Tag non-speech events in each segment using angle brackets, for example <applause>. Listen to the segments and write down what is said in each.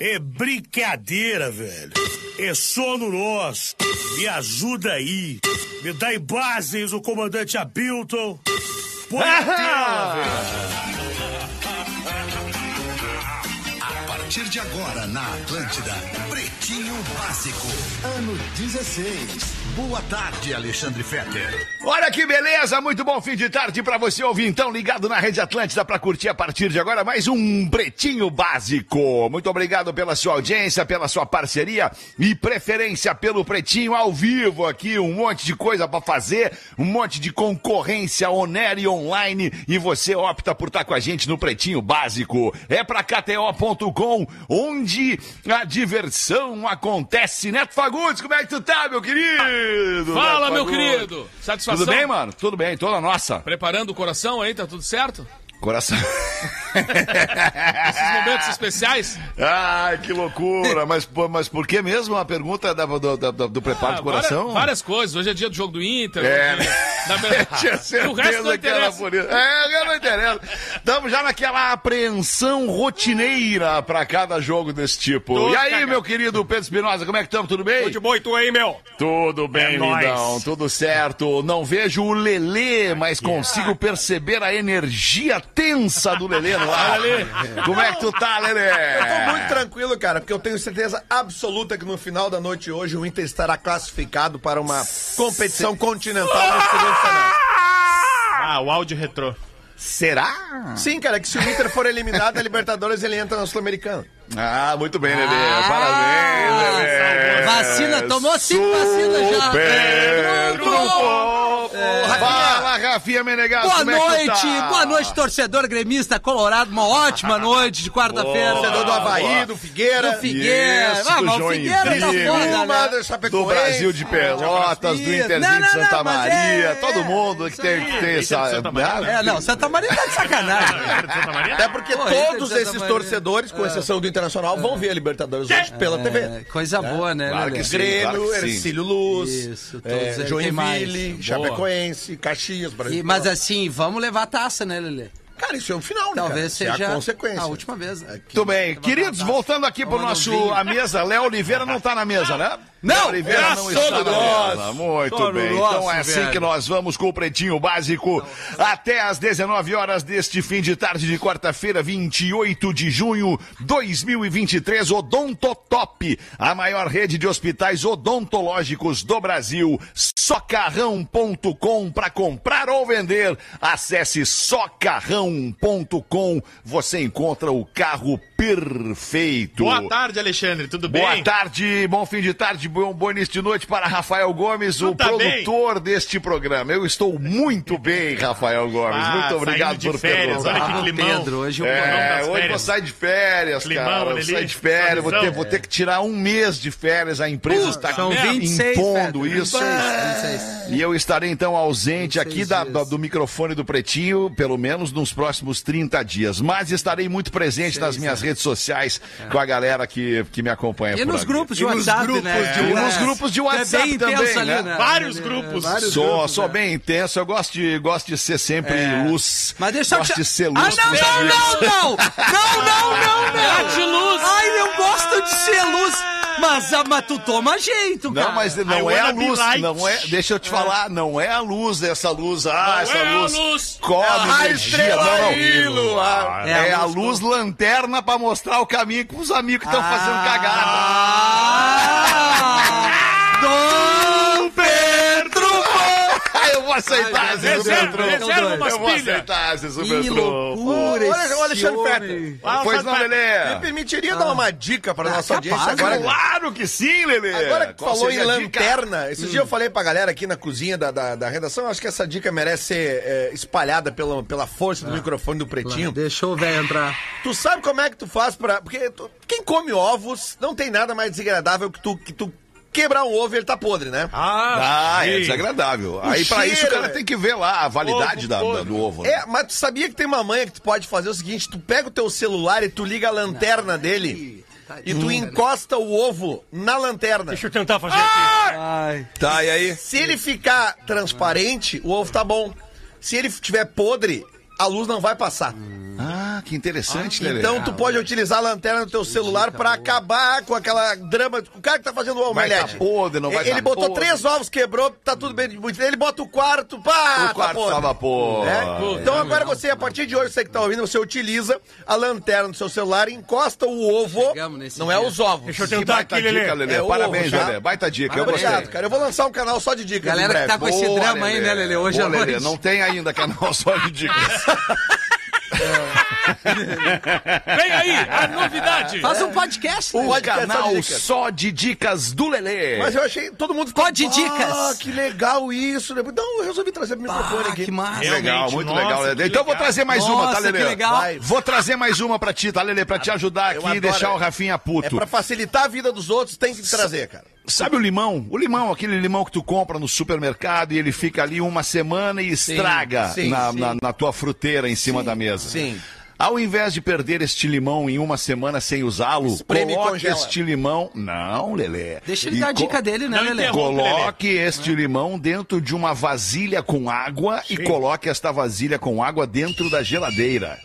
É brincadeira, velho. É sono nosso. Me ajuda aí. Me dá em bases o comandante Abilton. Põe a tela, velho. A partir de agora na Atlântida, Pretinho Básico, ano 16. Boa tarde, Alexandre Fetter. Olha que beleza, muito bom fim de tarde pra você ouvir então, ligado na Rede Atlântida pra curtir a partir de agora mais um Pretinho Básico. Muito obrigado pela sua audiência, pela sua parceria e preferência pelo Pretinho ao vivo aqui, um monte de coisa pra fazer, um monte de concorrência onera e online e você opta por estar com a gente no Pretinho Básico. É pra KTO.com, onde a diversão acontece. Neto Fagundes, como é que tu tá, meu querido? Fala, Neto meu Fagundes? querido! Satisfação? Tudo bem, mano? Tudo bem, toda nossa. Preparando o coração aí, tá tudo certo? Coração. Esses momentos especiais? Ai, que loucura. Mas, pô, mas por que mesmo a pergunta da- do, do- do- preparo Ah, do coração? Várias, várias coisas. Hoje é dia do jogo do Inter. É, hoje- né? Verdade, <laughs> Tinha o resto não certeza que era interessa. por isso. É, não interessa. Estamos já naquela apreensão rotineira pra cada jogo desse tipo. Tô e aí, cagado. meu querido Pedro Espinosa, como é que estamos? Tudo bem? Tudo de boa e tu aí, meu? Tudo bem, É lindão, tudo certo. Não vejo o Lelê, mas consigo perceber a energia tensa do Lelê no ar. Como é que tu tá, Lelê? Eu É. tô muito tranquilo, cara, porque eu tenho certeza absoluta que no final da noite hoje o Inter estará classificado para uma competição continental nesse segundo semestre. Ah, o áudio retrô. Será? Sim, cara, que se o Inter for eliminado da Libertadores, ele entra na Sul-Americana. Ah, muito bem, Lelê. Parabéns, Lelê. Vacina, tomou cinco vacinas já. Super Fala, Rafinha Menegas, Boa como é noite, tá? boa noite, torcedor gremista colorado. Uma ótima noite de quarta-feira. Torcedor do Havaí, do Figueira. Do Figueira. Isso, ah, do o. Figueira tá foda, né? do Chapecoense. Brasil de Pelotas, do. Interzinho de Santa Maria, é- todo mundo que tem, que tem essa... Santa Maria. É, não, Santa Maria tá de sacanagem. <laughs> Até porque Pô, todos esses torcedores, com exceção do Internacional, vão ver a Libertadores hoje pela TV. É, coisa boa, né, que sim. Grêmio. Ercílio Luz, é, Joinville, mais? Caxias, Brasil. E- mas assim, vamos levar a taça, né, Lelê? Cara, isso é o final, né, Talvez cara? Isso seja é a consequência. a última vez, né? Muito bem. Queridos, voltando aqui Tomando nosso a mesa, Léo Oliveira não tá na mesa, né? <laughs> Não! Não Deus. mesa. Muito bem. nosso, então é assim velho. que nós vamos com o Pretinho Básico até às 19 horas deste fim de tarde de quarta-feira, 28 de junho 2023. Odontotop, a maior rede de hospitais odontológicos do Brasil. Socarrão.com para comprar ou vender. Acesse socarrão.com. Você encontra o carro perfeito. Boa tarde, Alexandre, tudo bem? Boa tarde, bom fim de tarde, bom, bom início de noite para Rafael Gomes, o tá bem? produtor deste programa. Eu estou muito bem, Rafael Gomes. Ah, muito obrigado por férias, perguntar. olha que Ah. Pedro, hoje eu É, hoje vou sair de férias, Climão, cara. Vou sair de férias, vou ter, vou ter que tirar um mês de férias. A empresa está 26, impondo Pedro, isso. 26, 26. E eu estarei então ausente 26 aqui da- da- do microfone do Pretinho, pelo menos nos próximos 30 dias. Mas estarei muito presente nas minhas redes sociais com a galera que, que me acompanha E por nos ali. grupos de E WhatsApp, grupos né? de- E nos É. grupos de é WhatsApp bem intenso também, ali, né? Vários É, grupos. vários Sou, grupos, sou né? bem intenso, eu gosto de, gosto de ser sempre luz. Mas deixa eu gosto te... de ser luz. Ah, não, não, amigos. não, não! Não, não, não, não! de luz. Ai, eu gosto de ser luz! Mas, ah, mas tu toma jeito, cara. Não, mas I não é a luz, não é, deixa eu te falar, não é a luz dessa luz, ah, Não essa é a luz, luz. come A energia, não, Luar. É, É a luz luz lanterna pra mostrar o caminho com os amigos que estão fazendo cagada. Ah! <laughs> aceitar esse Reserva, umas Eu vou pilhas. aceitar esse super Que trunfo. loucura Olha, esse olha, Alexandre. Fetter. Pois não, fala. Me Lelê? permitiria dar uma dica para a nossa capaz, audiência agora? né? Claro que sim, Lelê. Agora que falou em a lanterna, esses dias eu falei pra galera aqui na cozinha da, da, da redação, acho que essa dica merece ser é, espalhada pela, pela força do microfone do Pretinho. Deixa o velho entrar. Tu sabe como é que tu faz pra... Porque quem come ovos não tem nada mais desagradável que tu, que tu quebrar um ovo e ele tá podre, né? Ah, é sim. desagradável. Aí pra cheiro, isso o cara velho. tem que ver lá a validade Ovo da- da- do ovo. né? É, mas tu sabia que tem uma manha que tu pode fazer o seguinte, tu pega o teu celular e tu liga a lanterna dele e tu encosta o ovo na lanterna. Deixa eu tentar fazer aqui. Ai. Tá, e aí? Se ele ficar transparente, o ovo tá bom. Se ele estiver podre, a luz não vai passar. Ah, que interessante, Lelê. Então tu pode utilizar a lanterna do teu celular pra acabar com aquela drama. O cara que tá fazendo o omelete. tá podre, não vai Ele tá botou podre. três ovos, quebrou, tá tudo bem. Ele bota o quarto, pá, o quarto tá podre. tava pô. É? Então agora você, a partir de hoje, você que tá ouvindo, você utiliza a lanterna do seu celular, encosta o ovo. Não é os ovos. Deixa eu tentar baita aqui, dica, Lelê. Lelê. É Parabéns, ovo, já. Lelê. Baita dica, eu Obrigado, gostei. cara. Eu vou lançar um canal só de dicas. Galera em que tá com esse drama aí, né, Lelê? Hoje Boa, à Lelê. noite. Não tem ainda canal <laughs> só de dicas. Vem aí, a novidade. Faz um podcast. O né? Podcast só canal de só de dicas do Lelê. Mas eu achei, todo mundo ficou... Só de dicas. Ah, que legal isso. Então eu resolvi trazer pro microfone Ah, aqui. que massa. Legal, muito nossa, legal, Lelê. Então eu vou trazer mais uma, tá, Nossa, Lelê? que legal. Vai. Vou trazer mais uma pra ti, tá, Lelê? Pra te ajudar Eu aqui e deixar o Rafinha É puto. pra facilitar a vida dos outros, tem que trazer, cara. Sabe o limão? O limão, aquele limão que tu compra no supermercado e ele fica ali uma semana e estraga sim, na, sim. na- na tua fruteira em cima da mesa. sim. Ao invés de perder este limão em uma semana sem usá-lo, coloque congela. este limão. Não, Lelê. Deixa ele E dar a dica dele, né, Não Lelê? Coloque este limão dentro de uma vasilha com água e coloque esta vasilha com água dentro da geladeira.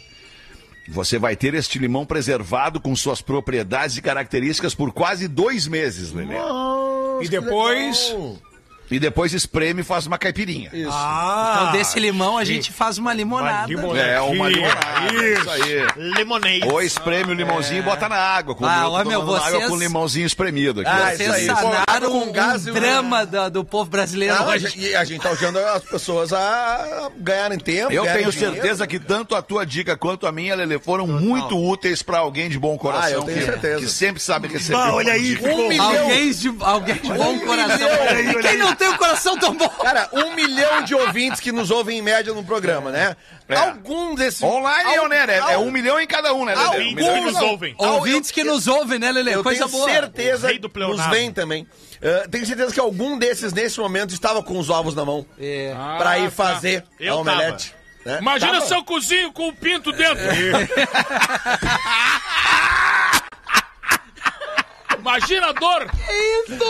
Você vai ter este limão preservado com suas propriedades e características por quase dois meses, Lelê. E depois. E depois espreme e faz uma caipirinha. Ah! Então, desse limão, a gente faz uma limonada. limonada. É uma Isso. limonada. Isso aí. Lemonade. Ou espreme o limãozinho e bota na água. Com, Ah, ó, meu, tomando água vocês- com limãozinho espremido aqui. Ah, isso Vocês aí. sanaram Com um, gás um- drama da- do povo brasileiro Não, a hoje. gente- e a gente tá ajudando as pessoas a ganharem tempo. Eu ganharem tenho dinheiro. certeza que tanto a tua dica quanto a minha, Lele, foram muito úteis pra alguém de bom coração. Ah, eu tenho que, certeza. que sempre sabe receber. Ah, olha uma aí. Um milhão. Alguém de, alguém de bom coração. milhão. E quem não tem um coração tão bom? Cara, um milhão de ouvintes que nos ouvem em média no programa, né? É. Algum desses. Online, Al- né? É, é al- um milhão em cada um, né, Lele? Um Alguns milhão em nos um. ouvem. Ouvintes que nos ouvem, né, Lelê? Eu Coisa tenho boa. certeza O rei do nos vem também. Uh, tenho certeza que algum desses, nesse momento, estava com os ovos na mão É. pra ir tá. fazer Eu a omelete. né? Imagina Tava. seu cozinho com o pinto dentro. <laughs> <laughs> Imagina a dor. <laughs> Isso!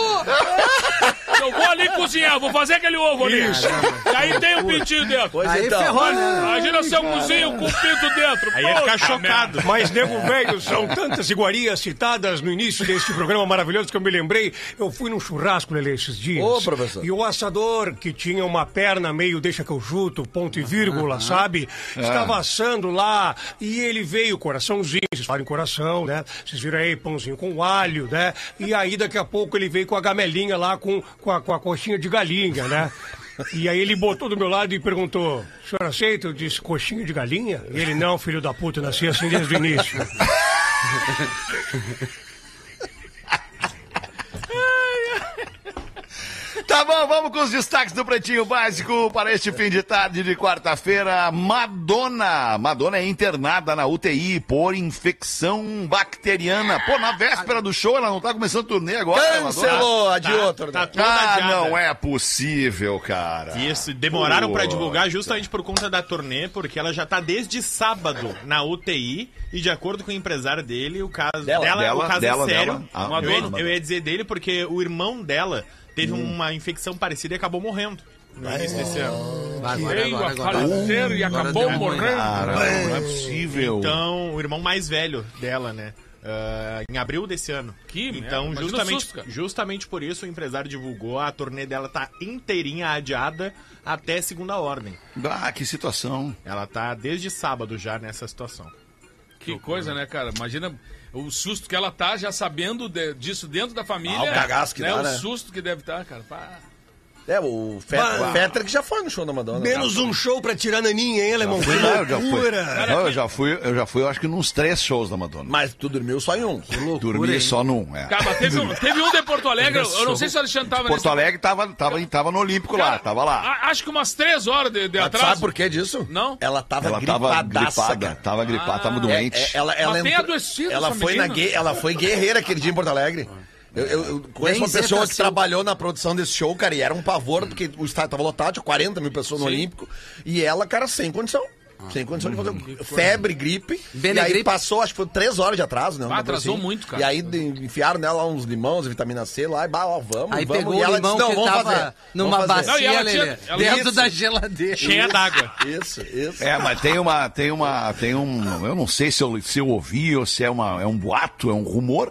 Eu vou ali cozinhar, vou fazer aquele ovo ali. E aí tem o pintinho dentro. Pois Aí então. ferrou, né? Imagina seu cozinho com o pinto dentro. Aí ia ficar Puta chocado. Mas, nego velho, são tantas iguarias citadas no início deste programa maravilhoso que eu me lembrei. Eu fui num churrasco, Lelê, esses dias. Ô, professor. E o assador, que tinha uma perna meio deixa que eu chuto, ponto e vírgula, sabe? Estava assando lá e ele veio, coraçãozinho, vocês falam em coração, né? Vocês viram aí, pãozinho com alho, né? E aí, daqui a pouco, ele veio com a gamelinha lá, com, com, a, com a coxinha de galinha, né? E aí ele botou do meu lado e perguntou, o senhor aceita? Eu disse, coxinha de galinha? E ele, não, filho da puta, nasci assim desde o início. <laughs> Tá bom, vamos com os destaques do Pretinho Básico para este fim de tarde de quarta-feira. Madonna. Madonna é internada na UTI por infecção bacteriana. Pô, na véspera do show, ela não tá começando o turnê agora, né? Cancelou a de Tá- outro. tá né? toda Ah, adiada. não é possível, cara. Isso, demoraram pra Puta. divulgar justamente por conta da turnê, porque ela já tá desde sábado na UTI e de acordo com o empresário dele, o caso Dela, dela, dela, o caso dela, é sério. dela. Ah, eu, ia, eu ia dizer dele porque o irmão dela teve Hum. uma infecção parecida e acabou morrendo no início desse ano. Agora, Veio agora, a agora. falecer e Agora acabou ruim. morrendo. Cara, não é possível. Então, o irmão mais velho dela, né? ah, em abril desse ano. Que merda, então, justamente, susto, justamente por isso o empresário divulgou a turnê dela tá inteirinha adiada até segunda ordem. Ah, que situação. Ela tá desde sábado já nessa situação. Que coisa, né, cara? Imagina o susto que ela tá já sabendo de- disso dentro da família. Ah, o cagaço que né? dá, O né? susto que deve estar, cara. Pá. É, o. Fetter que já foi no show da Madonna. Menos um show pra tirar naninha, hein, alemão? Que Fui lá, eu já fui. loucura! Não, eu já fui, eu já fui, eu acho que nos três shows da Madonna. Mas tu dormiu só em um. Dormi só num. É. Cara, mas teve um, teve um de Porto Alegre, eu não sei se o Alexandre tava Porto nesse- Alegre tava, tava, tava no Olímpico lá, Cara, tava lá. a- Acho que umas três horas de, de Mas tu atraso. sabe por que disso? Não? Ela tava Ela tava gripadaça, gripada, cara. tava gripada, tava É, doente. é, ela, ela Mas tem entrou- adoecido ela essa foi, na menina. ela foi guerreira aquele dia em Porto Alegre. Eu, eu- eu conheço uma pessoa que seu- trabalhou na produção desse show, cara, e era um pavor, porque o estádio tava lotado, tinha 40 mil pessoas no Olímpico, e ela, cara, sem condição. Sem condição de fazer um- febre, gripe. E aí Benegripe. passou, acho que foi três horas de atraso, né? Ah, atrasou muito, cara. E aí enfiaram nela uns limões, vitamina C lá, e bah, ó, vamos, Aí vamos. pegou e o ela limão disse, não, que vamos tava fazer. numa vamos fazer. Não, bacia, ela tinha- Lelê, ela- dentro Isso. da geladeira. Cheia d'água. Isso, isso. É, mas tem uma, tem uma, tem um, eu não sei se eu, se eu ouvi ou se é, uma, é um boato, é um rumor,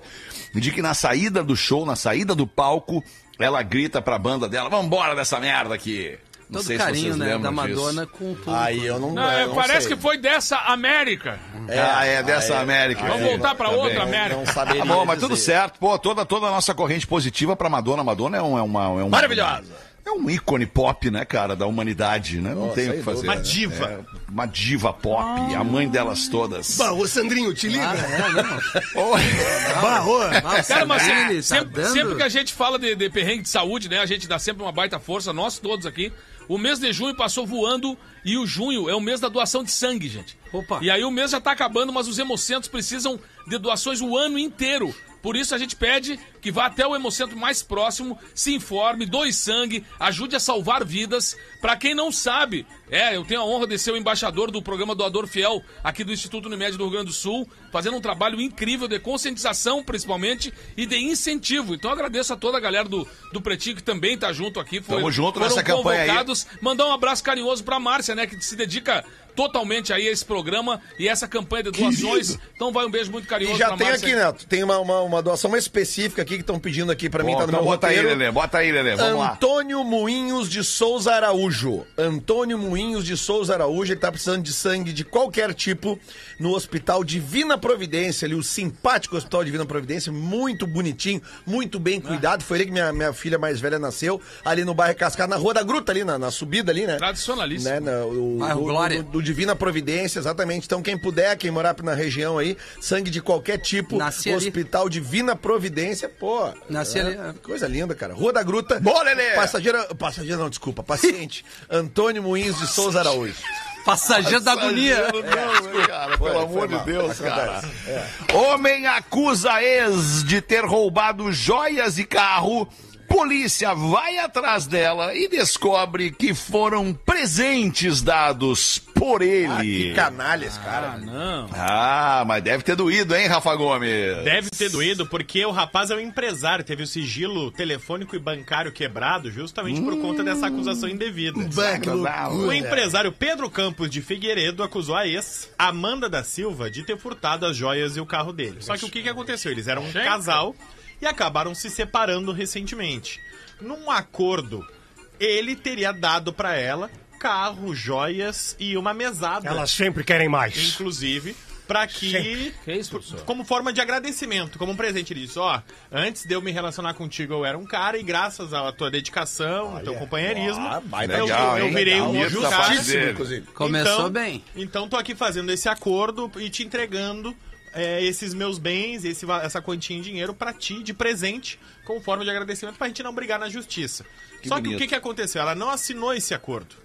de que na saída do show, na saída do palco, ela grita pra banda dela, vambora dessa merda aqui. Não Todo sei se carinho, vocês né, da disso. Madonna com o público. Aí eu não, Não, eu é, não parece sei. que foi dessa América. ah, é dessa América. Vamos É, voltar pra tá outra bem. América. Não saberia Tá bom, mas tudo dizer. certo. Pô, toda, toda a nossa corrente positiva pra Madonna. Madonna é, um, é uma... É um, Maravilhosa. É um ícone pop, né, cara, da humanidade, né? Não Oh, tem o que fazer. Uma diva. É, uma diva pop, a mãe delas todas. Bah, ô Sandrinho, te liga. Ah, é, não. <laughs> Bah, ô. Cara, mas Sandrine, sempre, tá sempre- dando- sempre que a gente fala de, de perrengue de saúde, né? A gente dá sempre uma baita força, nós todos aqui. O mês de junho passou voando e o junho é o mês da doação de sangue, gente. Opa. E aí o mês já tá acabando, mas os hemocentros precisam de doações o ano inteiro. Por isso a gente pede que vá até o hemocentro mais próximo, se informe, doe sangue, ajude a salvar vidas. Pra quem não sabe, é, eu tenho a honra de ser o embaixador do programa Doador Fiel aqui do Instituto Unimed do Rio Grande do Sul, fazendo um trabalho incrível de conscientização, principalmente, e de incentivo. Então eu agradeço a toda a galera do, do Pretinho que também tá junto aqui. Foi, Tamo junto foram nessa campanha aí. convocados. Mandar um abraço carinhoso pra Márcia, né, que se dedica totalmente aí a esse programa e essa campanha de doações. Então vai um beijo muito carinhoso E já pra tem Márcia. aqui, Neto, tem uma, uma, uma doação mais específica aqui que estão pedindo aqui pra mim, Bom, tá no então meu bota aí, roteiro. Lelê, bota aí, Lelê, vamos lá. Antônio Moinhos de Souza Araújo. Antônio Moinhos de Souza Araújo, ele tá precisando de sangue de qualquer tipo no Hospital Divina Providência, ali, o simpático Hospital Divina Providência, muito bonitinho, muito bem cuidado. Foi ali que minha, minha filha mais velha nasceu, ali no bairro Cascada, na Rua da Gruta, ali, na, na subida ali, né? Tradicionalíssimo. Né, na- o, Bairro do, Glória. do- do Divina Providência, exatamente. Então, quem puder, quem morar na região aí, sangue de qualquer tipo, Nasci ali. Hospital Divina Providência, pô. Nasci ali, é. Coisa linda, cara. Rua da Gruta. Boa, Lelê! Passageira. Passageira não, desculpa. Paciente. <laughs> Antônio Moinhos de Souza Araújo. Passageiro da agonia. Não, cara, pelo amor de. Deus, cara. É. Homem acusa ex de ter roubado joias e carro. Polícia vai atrás dela e descobre que foram presentes dados por Ah, que ele. canalha esse cara. Ah, não. Ah, mas deve ter doído, hein, Rafa Gomes? Deve ter doído, porque o rapaz é um empresário, teve o sigilo telefônico e bancário quebrado justamente por conta dessa acusação indevida. O empresário Pedro Campos de Figueiredo acusou a ex, Amanda da Silva, de ter furtado as joias e o carro dele. Só que o que, que aconteceu? Eles eram um casal e acabaram se separando recentemente. Num acordo, ele teria dado pra ela carro, joias e uma mesada. Elas sempre querem mais. Inclusive, pra que. Que isso, professor? Como forma de agradecimento, como um presente. Ele disse: Ó, antes de eu me relacionar contigo, eu era um cara, e graças à tua dedicação, ao teu companheirismo, Ah, eu, legal, eu virei Legal. um outro cara. inclusive. Começou Então- bem. Então tô aqui fazendo esse acordo e te entregando é, esses meus bens, esse, essa quantia em dinheiro pra ti, de presente, como forma de agradecimento, pra gente não brigar na justiça. Só que bonito. o que, que aconteceu? Ela não assinou esse acordo.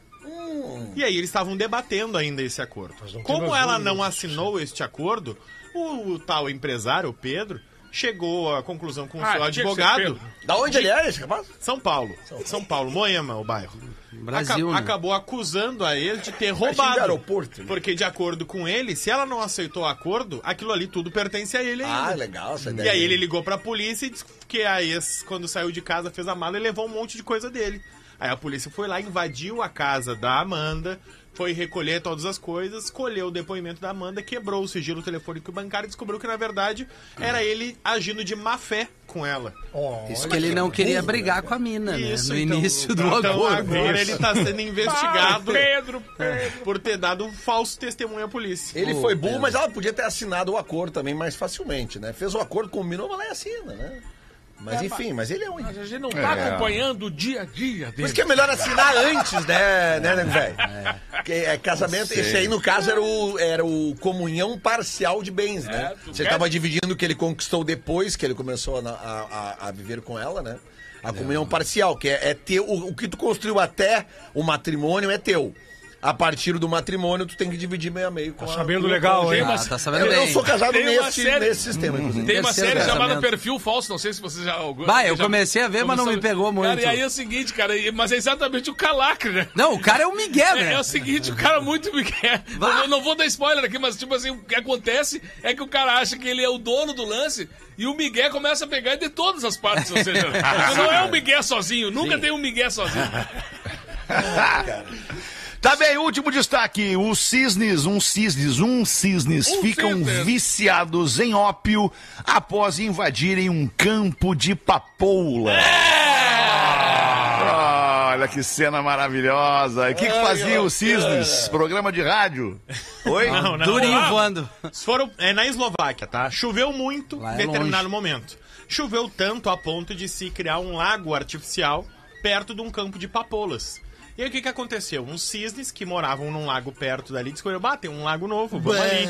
E aí eles estavam debatendo ainda esse acordo. Como ela não assinou este acordo, o, o tal empresário, o Pedro, chegou à conclusão com o Ah, seu advogado. Da onde ele é esse rapaz? São Paulo. São Paulo, Moema, o bairro. Brasil, Aca- né? Acabou acusando a ele de ter roubado. de aeroporto, né? Porque, de acordo com ele, se ela não aceitou o acordo, aquilo ali tudo pertence a ele ainda. Ah, legal essa E ideia. aí ele ligou pra polícia e disse que a ex, quando saiu de casa, fez a mala e levou um monte de coisa dele. Aí a polícia foi lá, invadiu a casa da Amanda, foi recolher todas as coisas, colheu o depoimento da Amanda, quebrou o sigilo telefônico e bancário e descobriu que, na verdade, era ele agindo de má fé com ela. Isso que ele não queria brigar com a mina, né? Isso, No então, início do então agora ele tá sendo investigado Pedro, por ter dado um falso testemunho à polícia. Ele foi burro, mas ela podia ter assinado o acordo também mais facilmente, né? Fez o acordo, combinou, mas ela assina, né? Mas enfim, mas ele é um. Mas a gente não tá É. acompanhando o dia a dia Por dele. isso que é melhor assinar antes, né, né, nego velho? Porque é casamento, esse aí no caso era o, era o comunhão parcial de bens, né? tu Você quer? tava dividindo o que ele conquistou depois que ele começou a, a, a- a viver com ela, né? A comunhão parcial, que é, é teu, o, o que tu construiu até o matrimônio é teu. A partir do matrimônio, tu tem que dividir meio a meio. Com Tá a- sabendo legal, hein? Ah, tá sabendo Eu, eu bem. sou casado nesse, série- nesse sistema, inclusive. Tem uma série chamada. Perfil Falso, não sei se você já... Bah, eu já- comecei a ver, mas não me pegou muito. Cara, e aí é o seguinte, cara, mas é exatamente o calacre, né? Não, o cara é o Miguel, É, né? é o seguinte, o cara muito Miguel. Não, vou- não vou dar spoiler aqui, mas tipo assim, o que acontece é que o cara acha que ele é o dono do lance e o Miguel começa a pegar de todas as partes, ou seja, <laughs> não é o Miguel sozinho, nunca tem um Miguel sozinho. <laughs> Tá bem, último destaque. Os cisnes, um cisnes, um cisnes Um ficam cisnes. viciados em ópio após invadirem um campo de papoula. Olha que cena maravilhosa. O que, que fazia os cisnes? Programa de rádio. Oi? Não, não. Durinho Ah, voando. Foram, é na Eslováquia, tá? Choveu muito Lá em é determinado longe. momento. Choveu tanto a ponto de se criar um lago artificial perto de um campo de papoulas. E aí o que, que aconteceu? Uns cisnes que moravam num lago perto dali descobriram, bah, tem um lago novo, vamos ali.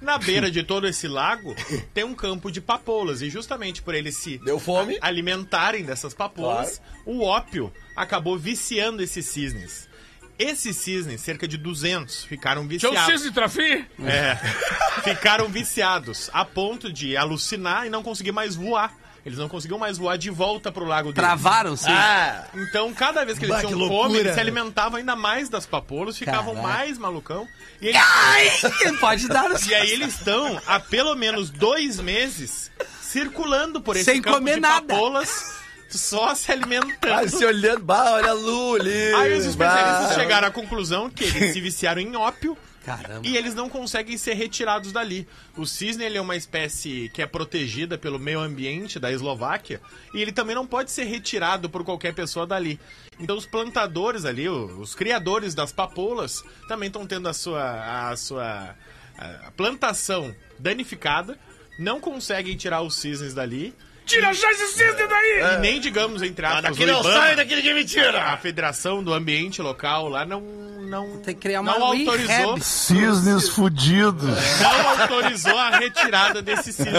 Na beira de <laughs> todo esse lago tem um campo de papoulas. E justamente por eles se Deu fome. alimentarem dessas papoulas, o ópio acabou viciando esses cisnes. Esses cisnes, cerca de 200, ficaram Tinha viciados. o cisne trafi? É. <laughs> Ficaram viciados a ponto de alucinar e não conseguir mais voar. Eles não conseguiam mais voar de volta pro lago deles. Travaram-se. Ah, Então, cada vez que eles Bah, tinham que fome, loucura. eles se alimentavam ainda mais das papoulas, ficavam Caraca. mais malucão. E, eles- Ai, <laughs> pode dar. e aí eles estão há pelo menos dois meses circulando por esse Sem campo comer de nada. papoulas, só se alimentando. ah, se olhando, bah, olha a Lu ali. Aí os especialistas bah. chegaram à conclusão que eles se viciaram em ópio Caramba. e eles não conseguem ser retirados dali. O cisne ele é uma espécie que é protegida pelo meio ambiente da Eslováquia e ele também não pode ser retirado por qualquer pessoa dali. Então os plantadores ali, os criadores das papoulas, também estão tendo a sua, a sua a plantação danificada, não conseguem tirar os cisnes dali. Tira já esse cisne daí! E nem, digamos, entre aspas, Daqui o não Ibama, sai, daqui ninguém me tira. a Federação do Ambiente Local lá não não Tem que criar uma não autorizou rehab. Cisnes fudidos. não autorizou a retirada desse cisne.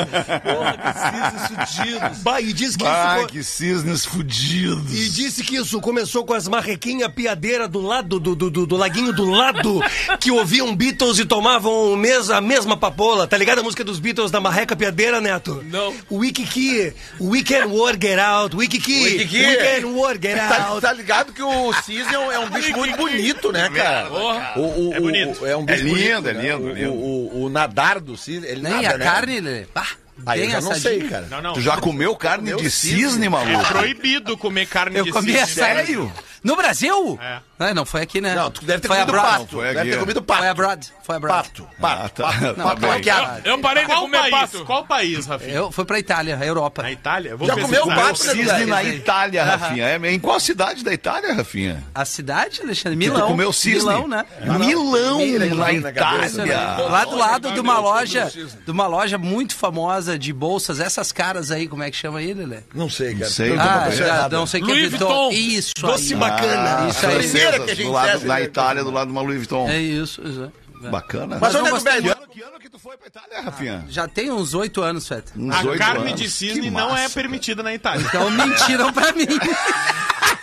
Bah, e diz que Ai, isso. que cisnes fudidos. E disse que isso começou com as marrequinhas piadeiras do lado do, do, do, do laguinho do lado, que ouviam Beatles e tomavam a mesma papola. Tá ligado a música dos Beatles da marreca piadeira, Neto? Não. Wikiki, we can work it out, Wikiki, Wikiki. we can work it Tá, out. tá ligado que o cisne é um, é <laughs> bicho muito bonito, né, cara? Porra. O, o, É bonito. o- é um bicho É lindo, bonito, é né? lindo, O- é lindo. O, o, o nadar do cisne, ele Nem nada, a né? carne, Lelê. Pá, Aí eu já não sei, cara. Não, não. Tu já comeu carne Comeu de cisne? cisne, É maluco? proibido comer carne Eu de comi cisne. essa. Sério? No Brasil? É. Ah, não, foi aqui, né? Não, tu deve ter foi comido pato. foi Deve ter comido pato. Foi abroad. Foi abroad. Pato. Pato. Ah, tá. pato. Tá pato bem. maquiado. Eu parei de Qual comer país? pato. Qual país, Rafinha? Eu fui pra Itália, Europa. Na Itália? Eu Vou Já comeu pato? Cisne na. Itália, Rafinha. É, em qual cidade da Itália, Rafinha? A cidade, Alexandre? Tu Milão. comeu cisne? Milão, né? Milão, Mira na Itália. Lá do lado de uma loja, de uma loja muito famosa de bolsas, essas caras aí, como é que chama aí, Lelê? Não sei, cara. Não sei. Eu a Ah, não sei o que Louis é Vuitton. Isso Doce bacana. Isso aí. Primeira francesas, que a gente do lado, serve, na né? Itália, do lado de uma Louis Vuitton. É isso, isso. é. Bacana. Mas eu onde é que gostei velho? Que ano que tu foi pra Itália, Rafinha? Já tem uns oito anos, Feta. Uns A carne anos. de cisne Que não é permitida na Itália. Então mentiram pra mim. <laughs>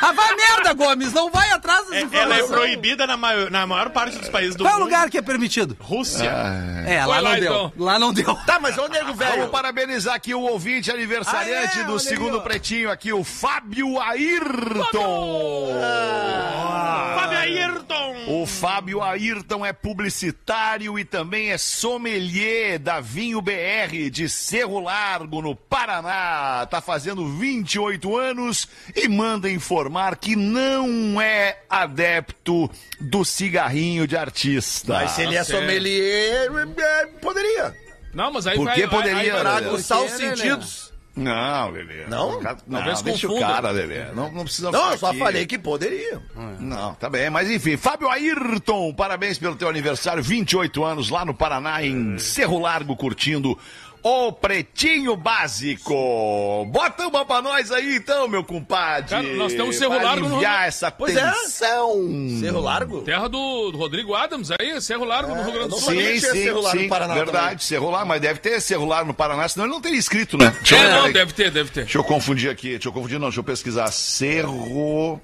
ah, vai merda, Gomes. Não vai atrás das É- informações. ela é proibida na maior, na maior parte dos países do Qual é mundo. lugar que é permitido? Rússia. É, lá não lá, deu. então. Lá não deu. Tá, mas onde é que o velho? Vamos parabenizar aqui o ouvinte aniversariante Ah, é? do segundo pretinho aqui, o Fábio Ayrton. Fábio Ayrton. O Fábio Ayrton é publicitário e também é sommelier da Vinho BR de Cerro Largo, no Paraná. Tá fazendo 28 anos e manda informar que não é adepto do cigarrinho de artista. Mas se ele é sommelier, é, poderia. Não, mas aí Por vai... que vai- poderia, aí vai- Lelê? Pra aguçar os Porque, né, sentidos. Não, Lelê. Não? Não, Talvez deixa o cara, Lelê. Não, não precisa Não, eu só aqui. falei que poderia. Não, tá bem, mas enfim, Fábio Ayrton, parabéns pelo teu aniversário, 28 anos lá no Paraná, em Cerro Largo, curtindo o Pretinho Básico. Bota uma pra nós aí então, meu compadre. Cara, nós temos Cerro pra Largo no- aliviar essa Pois é. tensão. Cerro Largo? Terra do, do Rodrigo Adams aí, Cerro Largo, no Rio Grande do Sul. Sim, sim, Cerro Largo sim, no Paraná verdade, também. Cerro Largo, mas deve ter Cerro Largo no Paraná, senão ele não teria escrito, né? Deixa É, não, deve ter, deve ter. Deixa eu confundir aqui, deixa eu confundir não, deixa eu pesquisar. Cerro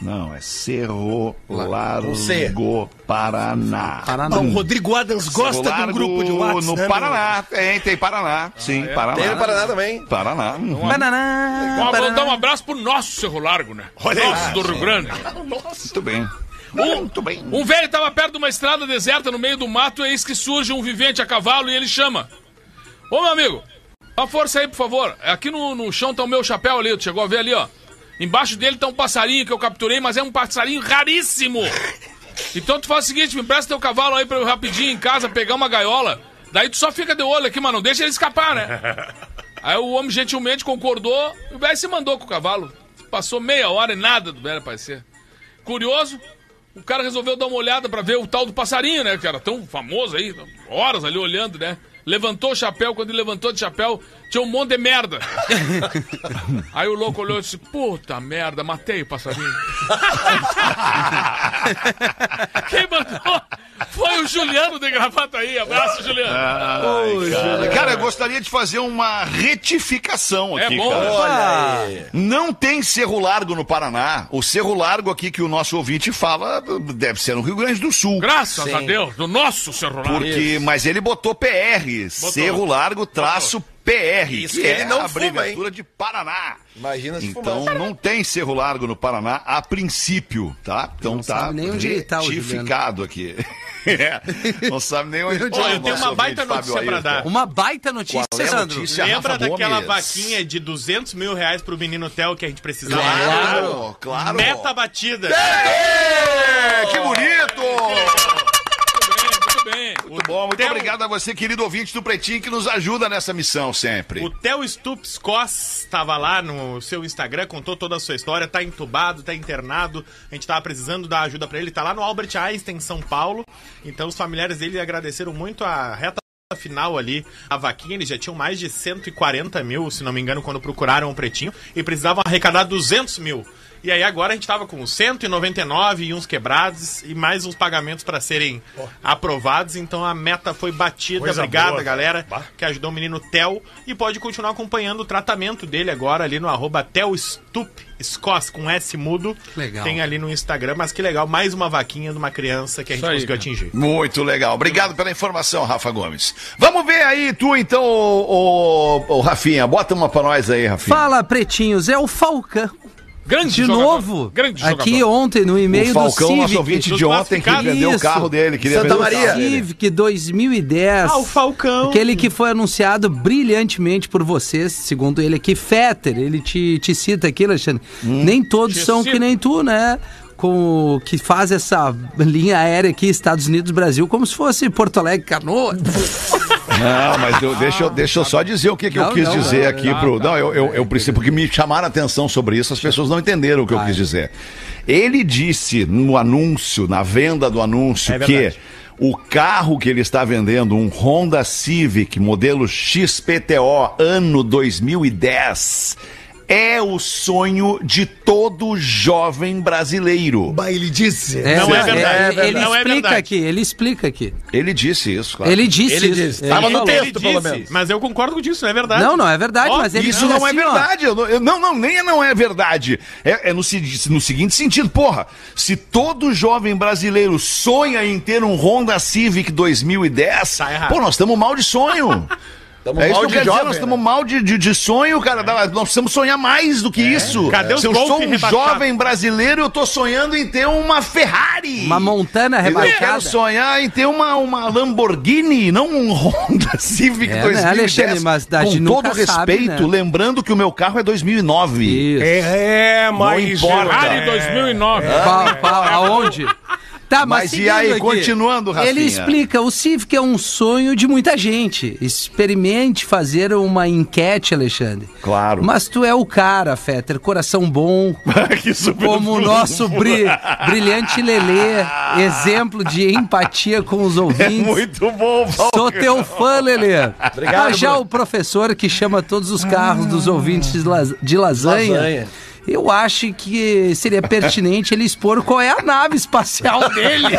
Não, é Cerro Largo, C. Paraná. Paraná. Ah, o Rodrigo Adams gosta de um grupo de WhatsApp. No né, Paraná, tem, tem Paraná. Sim, Paraná. Tem no Paraná também. Paraná. uhum. Paraná, Vamos Paraná. dar um abraço pro nosso Cerro Largo, né? Olha nosso do Rio Grande. Muito bem. Um, Muito bem. um velho tava perto de uma estrada deserta no meio do mato, e eis que surge um vivente a cavalo e ele chama. Ô meu amigo, uma força aí, por favor. Aqui no, no chão tá o meu chapéu ali, tu chegou a ver ali, ó. Embaixo dele tá um passarinho que eu capturei, mas é um passarinho raríssimo. Então tu faz o seguinte, me empresta teu cavalo aí pra eu rapidinho em casa pegar uma gaiola. Daí tu só fica de olho aqui, mas não deixa ele escapar, né? <laughs> Aí o homem gentilmente concordou e o velho se mandou com o cavalo. Passou meia hora e nada do velho aparecer. Curioso, o cara resolveu dar uma olhada pra ver o tal do passarinho, né? Que era tão famoso aí, horas ali olhando, né? Levantou o chapéu, quando ele levantou de chapéu, tinha um monte de merda. <laughs> Aí o louco olhou e disse: Puta merda, matei o passarinho. <laughs> Quem mandou foi o Juliano de Gravataí. Abraço, Juliano. Ai, cara. Cara, eu gostaria de fazer uma retificação É aqui, bom, cara. Olha aí. Não tem Cerro Largo no Paraná. O Cerro Largo aqui que o nosso ouvinte fala deve ser no Rio Grande do Sul. Graças a Deus, do nosso Cerro Largo. Porque, mas ele botou PR, Cerro Largo traço PR, Isso que que ele é não a fuma, abreviatura de Paraná. Imagina se Então fumasse. não tem Cerro Largo no Paraná a princípio, tá? Então tá sabe nem onde ele tá, o retificado aqui. <laughs> É, não sabe nem onde é Ó, eu tenho nosso uma baita notícia Ayrton. dar. Uma baita notícia, Qual é Sandro. notícia? Lembra Rafa daquela Gomes. vaquinha de 200 mil reais pro menino Theo que a gente precisava? Claro, claro. Meta batida. É, que bonito! Muito bom, muito Theo- obrigado a você, querido ouvinte do Pretinho, que nos ajuda nessa missão sempre. O Theo Stups Cos estava lá no seu Instagram, contou toda a sua história, tá entubado, tá internado. A gente tava precisando dar ajuda pra ele, tá lá no Albert Einstein, em São Paulo. Então os familiares dele agradeceram muito a reta final ali, a vaquinha, eles já tinham mais de 140 mil, se não me engano, quando procuraram o Pretinho, e precisavam arrecadar 200 mil. E aí agora a gente tava com 199 e uns quebrados e mais uns pagamentos para serem aprovados, então a meta foi batida. Coisa Obrigada, boa, galera, que ajudou o menino Theo e pode continuar acompanhando o tratamento dele agora ali no arroba ThelStup, Scos, com S mudo. Legal. Tem ali no Instagram, mas que legal, mais uma vaquinha de uma criança que a gente Isso conseguiu cara. atingir. Muito legal. Obrigado pela informação, Rafa Gomes. Vamos ver aí, tu então, ô, ô, ô, Rafinha. Bota uma pra nós aí, Rafinha. Fala, pretinhos, é o Falcão. Grande De jogador. novo, Grande aqui jogador. ontem no e-mail o Falcão, do nosso Civic. ouvinte dos de ontem, que vendeu o carro dele. Queria Santa Maria. Civic 2010. Ah, o Falcão. Aquele que foi anunciado brilhantemente por vocês, segundo ele aqui, Fetter. Ele te, te cita aqui, Alexandre. Nem todos Te são cita. que nem tu, né? Com, que faz essa linha aérea aqui, Estados Unidos, Brasil, como se fosse Porto Alegre, Canoa. <laughs> Não, mas eu- deixa, eu, deixa eu só dizer o que, que eu Não, quis não, dizer não, aqui não, pro. Não, eu, eu, eu preciso, porque me chamaram a atenção sobre isso, as pessoas não entenderam o que eu quis dizer. Ele disse no anúncio, na venda do anúncio, É que o carro que ele está vendendo, um Honda Civic, modelo XPTO, ano 2010. É o sonho de todo jovem brasileiro. Bah, ele disse. Não é verdade. Ele, ele Não é explica verdade. aqui, ele explica aqui. Ele disse isso, claro. Ele disse Ele isso. disse. Ele Tava no texto. Ele pelo disse, menos. mas eu concordo com isso, não é verdade. Não, não é verdade, Ó, mas ele Isso não é assim, ó, verdade. eu não- eu- não, não, nem não é verdade. É, é no, no seguinte sentido, porra. Se todo jovem brasileiro sonha em ter um Honda Civic 2010, Tá pô, nós estamos mal de sonho. <laughs> Tamo é isso mal que eu de quero dizer, nós estamos né? mal de, de, de sonho, cara. Nós precisamos sonhar mais do que isso. Cadê os Se eu sou um rebaixados? jovem brasileiro, eu tô sonhando em ter uma Ferrari. uma Montana Eu quero rebaixada. sonhar em ter uma, uma Lamborghini, não um Honda <laughs> Civic É, né, 2010. Alexandre, mas a gente Com todo nunca sabe, respeito, né? lembrando que o meu carro é 2009. Isso. É, mas. importa. Ferrari 2009. Qual, qual, aonde? Tá, mas, Mas e aí, aqui, continuando, Rafinha? Ele explica, o Civic é um sonho de muita gente. Experimente fazer uma enquete, Alexandre. Claro. Mas tu é o cara, Fetter, coração bom, <laughs> que super como o nosso bri- brilhante Lelê, exemplo de empatia com os <laughs> É ouvintes. muito bom, Paulo. Sou teu fã, Lelê. Obrigado, Ah, já Bruno. o professor que chama todos os carros dos ouvintes de las- de lasanha. Lasanha. Eu acho que seria pertinente ele expor qual é a nave espacial dele. <laughs>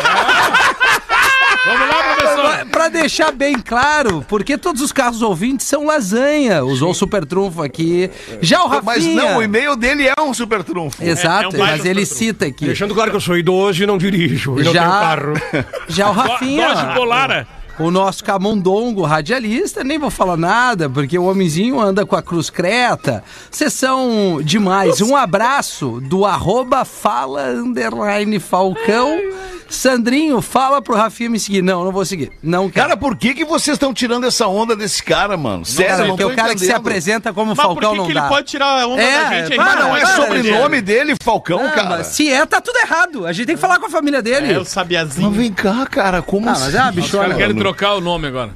Vamos lá, professor. Pra- Pra deixar bem claro, porque todos os carros ouvintes são lasanha. Usou o super trunfo aqui. Já o Rafinha... Mas não, o e-mail dele é um super trunfo. Exato, É- é um mas ele cita aqui. Deixando claro que eu sou idoso e não dirijo. E não tenho Já, carro. já o Rafinha... Dodge Polara. O nosso camundongo radialista, nem vou falar nada, porque o homenzinho anda com a cruz creta. Vocês são demais. Um abraço do arroba fala underline falcão. Sandrinho, fala pro Rafinha me seguir. Não, não vou seguir. Não quero. Cara, por que, que vocês estão tirando essa onda desse cara, mano? Sério, Cara, não porque tô o cara que se entendendo. apresenta como Mas por Falcão que, não que dá. ele pode tirar a onda É, da gente aí? Mas não é sobrenome dele, Falcão, Ah, cara. mas se é, tá tudo errado. A gente tem que falar com a família dele. É o Mas sabiazinho. vem cá, cara, como Ah, assim? mas é uma bichona. Trocar o nome agora.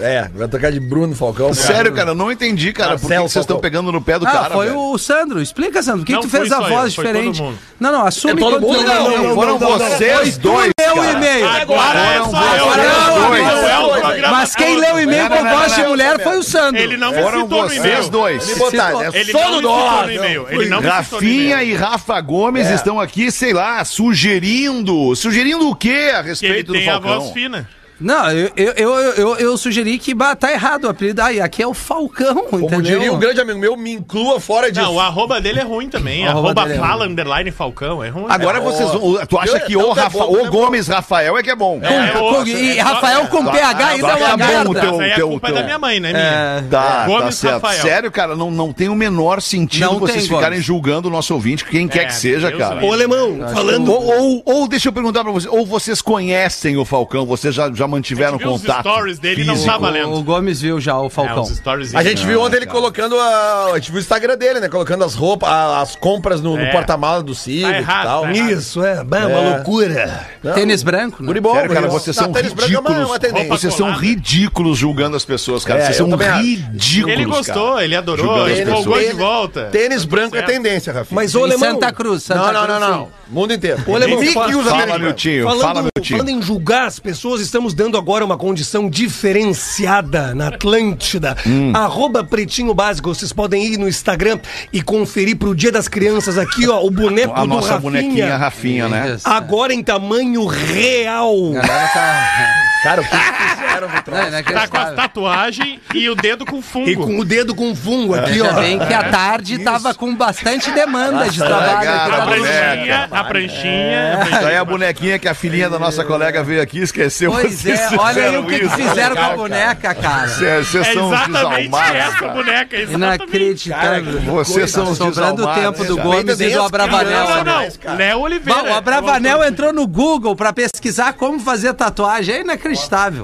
É, vai tocar de Bruno Falcão. Sério, cara, eu não entendi, cara. Por que, Marcelo vocês estão Falcão. pegando no pé do Ah, cara, foi velho? o Sandro. Explica, Sandro. Por que, Não que tu fez a só voz eu, foi todo diferente? mundo. Não, não, assume todo quando mundo? tu- Não, Não, foram vocês dois, leu o e-mail. Agora é só eu. vocês Não, dois. Não é o programa Mas quem todo. leu o e-mail com Não, não, voz não, de não, mulher foi o Sandro. Ele não me Foram citou no vocês e-mail. dois. Me botaram. É Ele não me citou no e-mail. Ele não me citou no Rafinha e-mail. e Rafa Gomes estão aqui, sei lá, sugerindo. Sugerindo o quê a Que ele respeito do tem a Falcão? voz fina. Não, eu, eu, eu, eu, eu sugeri que bah, tá errado o apelido. Aí, aqui é o Falcão, Como entendeu? diria um grande amigo meu, me inclua fora disso. Não, o arroba dele é ruim também. O arroba é fala underline Falcão. É ruim. Agora É, vocês vão. Tu acha Eu- que o, Rafa, bom, o. Gomes Rafael é que é bom? É, e é, Rafael com PH ainda é uma bom, merda. teu- é teu- culpa da minha mãe, né, minha? Tá, tá Gomes certo. Rafael. Sério, cara, não, não tem o menor sentido vocês ficarem julgando o nosso ouvinte, quem quer que seja, cara. Ô, Alemão, falando... Ou, ou, ou deixa eu perguntar pra vocês, ou vocês conhecem o Falcão, vocês já, já mantiveram viu os contato? stories dele, não físico? tá valendo. O Gomes viu já o É, Falcão. os stories A gente viu ontem ele colocando a. A gente viu o Instagram dele, né? Colocando as roupas, a- as compras no, no É. porta-mala do Civic Tá errado, e tal. tá. Isso, é, bah, uma loucura. Tênis branco, né? Guri bom, Sério, cara, guri bom. vocês Não, são tênis branco é uma- ridículos. Vocês são ridículos julgando as pessoas, cara. É, vocês são ridículos. Ele gostou, cara. ele adorou, ele empolgou de volta. Tênis branco é tendência, Rafinha. Mas, Alemão... Santa Cruz, Santa não, não, Cruz. não, não. Mundo inteiro. Ô, Alemão, fala- e os Fala, americanos. Miltinho, Falando, fala, Miltinho. falando em julgar as pessoas, estamos dando agora uma condição diferenciada na Atlântida. Hum. Arroba Pretinho Básico. Vocês podem ir no Instagram e conferir pro Dia das Crianças aqui, ó, o boneco A do nossa Rafinha. bonequinha Rafinha, né? Agora em tamanho real. A galera tá... Cara, o que fizeram no troço? Não, não é Tá com as sabe. tatuagens e o dedo com fungo. E com o dedo com fungo aqui, ó. Ainda bem que a tarde tava com bastante demanda de trabalho. Legal, aqui A pranchinha, a pranchinha. Isso aí é a bonequinha que a filhinha da nossa colega veio aqui, esqueceu. Pois é, olha aí o que, que fizeram com a boneca, cara. Vocês É são os desalmados. essa cara. boneca, exatamente. Inacreditável. Vocês são os Sobrando o desalmados. tempo do. Gomes e do Não, Abravanel. não, né? não. Léo Oliveira. Bom, o Abravanel entrou no Google pra pesquisar como fazer tatuagem. É inacreditável.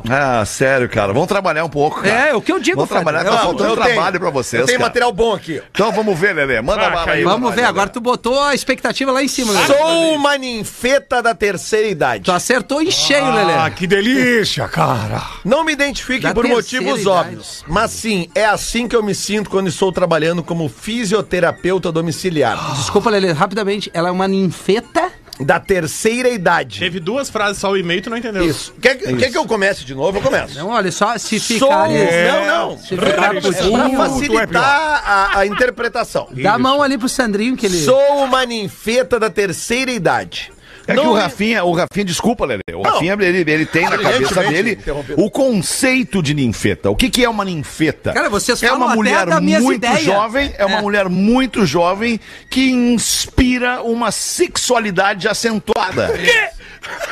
Ah, sério, cara. Vamos trabalhar um pouco. Cara. É, o que eu digo, Vamos trabalhar, tá faltando tenho. trabalho pra vocês. Cara. material bom aqui. Então vamos ver, Lelê. Manda Ah, bala aí. Vamos ver, Lelê. agora tu botou a expectativa lá em cima, Lelê. Sou uma ninfeta da terceira idade. Tu acertou em cheio, Ah, Lelê. que delícia, cara. Não me identifique Da por motivos idade. óbvios, mas sim, é assim que eu me sinto quando estou trabalhando como fisioterapeuta domiciliar. Desculpa, Lelê, rapidamente. Ela é uma ninfeta? Da terceira idade. Teve duas frases só o e-mail, tu não entendeu. Isso. Quer, quer que eu comece de novo? Eu começo. Não, olha só, se Sou... ficar... Não, não. Se ficar Pra putinho, facilitar a, a interpretação. dá a mão ali pro Sandrinho que ele... Sou uma ninfeta da terceira idade. É que o Rafinha, o Rafinha, desculpa, Lelê. O Rafinha, ele, ele tem na cabeça dele o conceito de ninfeta. O que, que é uma ninfeta? Cara, vocês é uma mulher muito ideias. jovem, é uma É. mulher muito jovem que inspira uma sexualidade acentuada.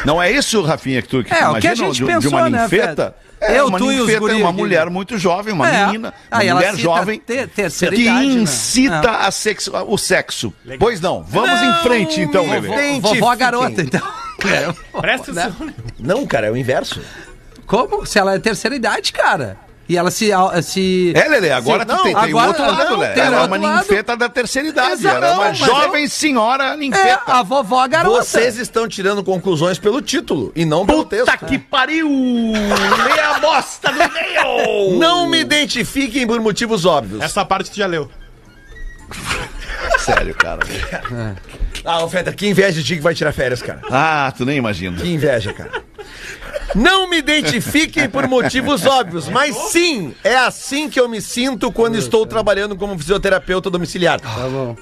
Não é isso, Rafinha, que tu que tu É, o que a imagina gente de, de pensou, uma né, ninfeta? Fred? É, Eu, uma tu e os ninfeta é uma mulher muito jovem, uma É. menina, uma Aí ela mulher jovem te- que idade, né? incita a sexo, o sexo. Pois não, vamos em frente então, Lelê. Vovó, vovó garota, então. <laughs> Presta Né? atenção. Não, cara, é o inverso. Como? Se ela é terceira idade, cara. E ela se... se... É, Lelê, agora se- tu tem, tem agora- outro lado, não, Lelê. tem Ela é outro uma lado. ninfeta da terceira idade. Exato, Ela é uma não, jovem senhora É, ninfeta. a vovó garota. Vocês estão tirando conclusões pelo título e não pelo texto. Puta que pariu! Lê a bosta do e-mail! Não me identifiquem por motivos óbvios. Essa parte tu já leu. Sério, cara. Ah, Feta, que inveja de ti que vai tirar férias, cara. Ah, tu nem imagina. Que inveja, cara. Não me identifiquem por motivos óbvios, mas sim, é assim que eu me sinto quando estou trabalhando como fisioterapeuta domiciliar.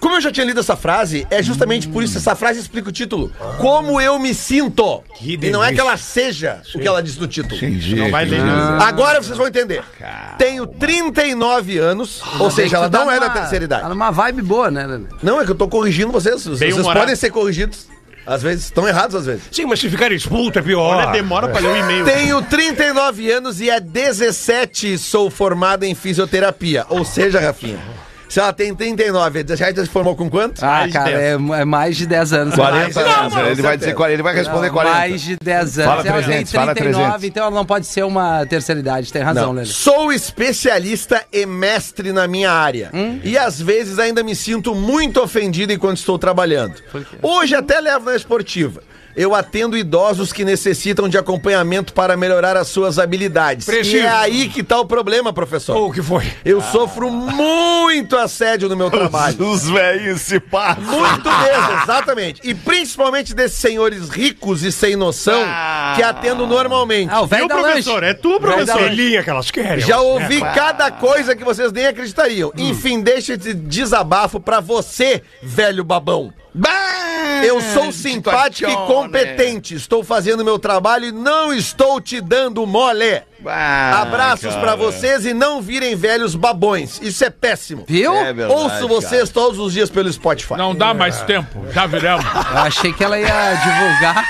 Como eu já tinha lido essa frase, é justamente por isso essa frase explica o título. Como eu me sinto. E não é que ela seja o que ela diz no título. Não vai ler. Agora vocês vão entender. Tenho 39 anos, ou seja, ela tá não é da terceira idade. Tá numa vibe boa, né? Não, é que eu tô corrigindo vocês. Vocês podem ser corrigidos. Às vezes, estão errados às vezes. Sim, mas se ficar expulso é pior. Olha, demora pra ler o e-mail. Tenho 39 anos e é 17 sou formado em fisioterapia. Ou seja, Rafinha, se ela tem 39 e 17, se formou com quanto? Ah, Mais de cara, é, é mais de 10 anos. 40 Não, anos. mano, ele, vai dizer, 40, ele vai responder Não, 40. Mais de 10 anos. Fala ela 300, tem fala 39, 300. então ela não pode ser uma terceira idade. Tem razão, Não. Lelê. Sou especialista e mestre na minha área. E às vezes ainda me sinto muito ofendido enquanto estou trabalhando. Hoje até levo na esportiva. Eu atendo idosos que necessitam de acompanhamento para melhorar as suas habilidades. Preciso. E é aí que tá o problema, professor. O que foi? Eu sofro muito assédio no meu trabalho. Os velhos se passam. Muito mesmo, exatamente. E principalmente desses senhores ricos e sem noção que atendo normalmente. Ah, o velho professor? lanche. É tu, professor? Selinha que elas querem. Já ouvi cada coisa que vocês nem acreditariam. Enfim, deixa esse desabafo pra você, velho babão. Eu sou simpático e competente. Estou fazendo meu trabalho e não estou te dando mole. Abraços pra vocês e não virem velhos babões. Isso é péssimo. Viu? É verdade, Ouço vocês todos os dias pelo Spotify. Não dá mais tempo, já viramos. <laughs> Eu achei que ela ia divulgar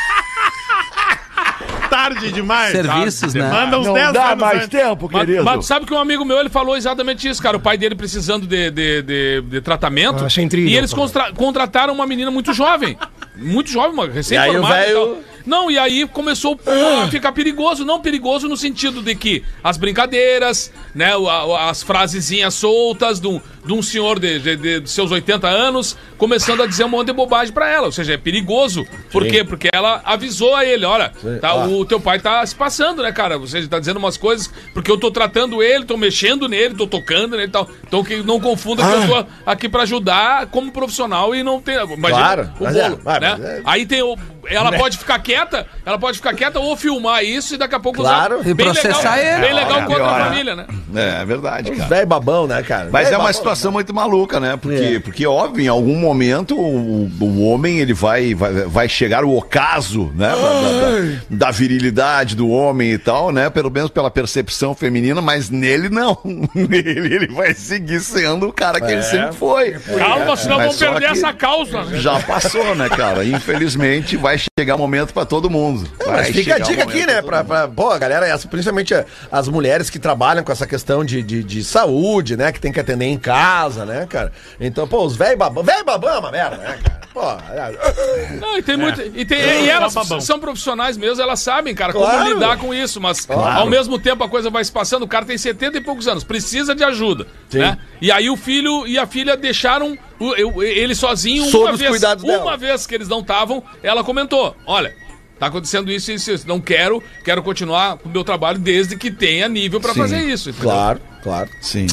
Tarde demais. serviços, né? Manda uns 10 anos antes. tempo, Mas, mas sabe que um amigo meu ele falou exatamente isso, cara. O pai dele precisando de, de, de, de tratamento. Eu achei incrível, e eles constra- contrataram uma menina muito jovem. Muito jovem, uma E aí o recém-formada. e velho- tal. Não, e aí começou a ficar perigoso. Não perigoso no sentido de que as brincadeiras, né? As frasezinhas soltas de um, de um senhor de, de- de- seus 80 anos começando a dizer um monte de bobagem pra ela. Ou seja, é perigoso. Por quê? Porque ela avisou a ele: olha, tá, o teu pai tá se passando, né, cara? Você tá dizendo umas coisas porque eu tô tratando ele, tô mexendo nele, tô tocando nele e tal. Então que não confunda que eu tô aqui pra ajudar como profissional e não tem. Imagina Claro, o bolo, é, né? é- Aí tem o. Ela pode ficar quieta, ela pode ficar quieta ou filmar isso e daqui a pouco Claro. E Bem processar legal, ele. Bem legal É, contra pior, a né? família, né? É, é verdade, cara. Velho babão, né, cara? Mas Velho é uma babão. situação muito maluca, né? Porque, porque óbvio, em algum momento o, o homem ele vai, vai, vai chegar o ocaso, né? Da, da- da virilidade do homem e tal, né? Pelo menos pela percepção feminina, mas nele não. <laughs> Nele ele vai seguir sendo o cara que ele sempre foi. Calma, senão Mas vamos perder essa causa. né? Já passou, né, cara? Infelizmente vai chegar momento pra todo mundo. Vai Mas fica a dica um aqui, né? Pra, pra, pô, a galera, essa, principalmente a- as mulheres que trabalham com essa questão de, de, de saúde, né? Que tem que atender em casa, né, cara? Então, pô, os velho babão. Velho babão é uma merda, né, cara? Pô, é- Não, e tem muito. E, tem, e elas babão. são profissionais mesmo, elas sabem, cara, como Claro. lidar com isso. Mas ao mesmo tempo a coisa vai se passando, o cara tem 70 e poucos anos, precisa de ajuda. Né? E aí o filho e a filha deixaram o- eu- ele sozinho Sob uma os vez. cuidados Uma dela. vez que eles não estavam, ela comentou: olha. Tá acontecendo isso, isso, isso. Não quero, quero continuar com o meu trabalho desde que tenha nível pra Sim, fazer isso. entendeu? Claro, claro. Sim.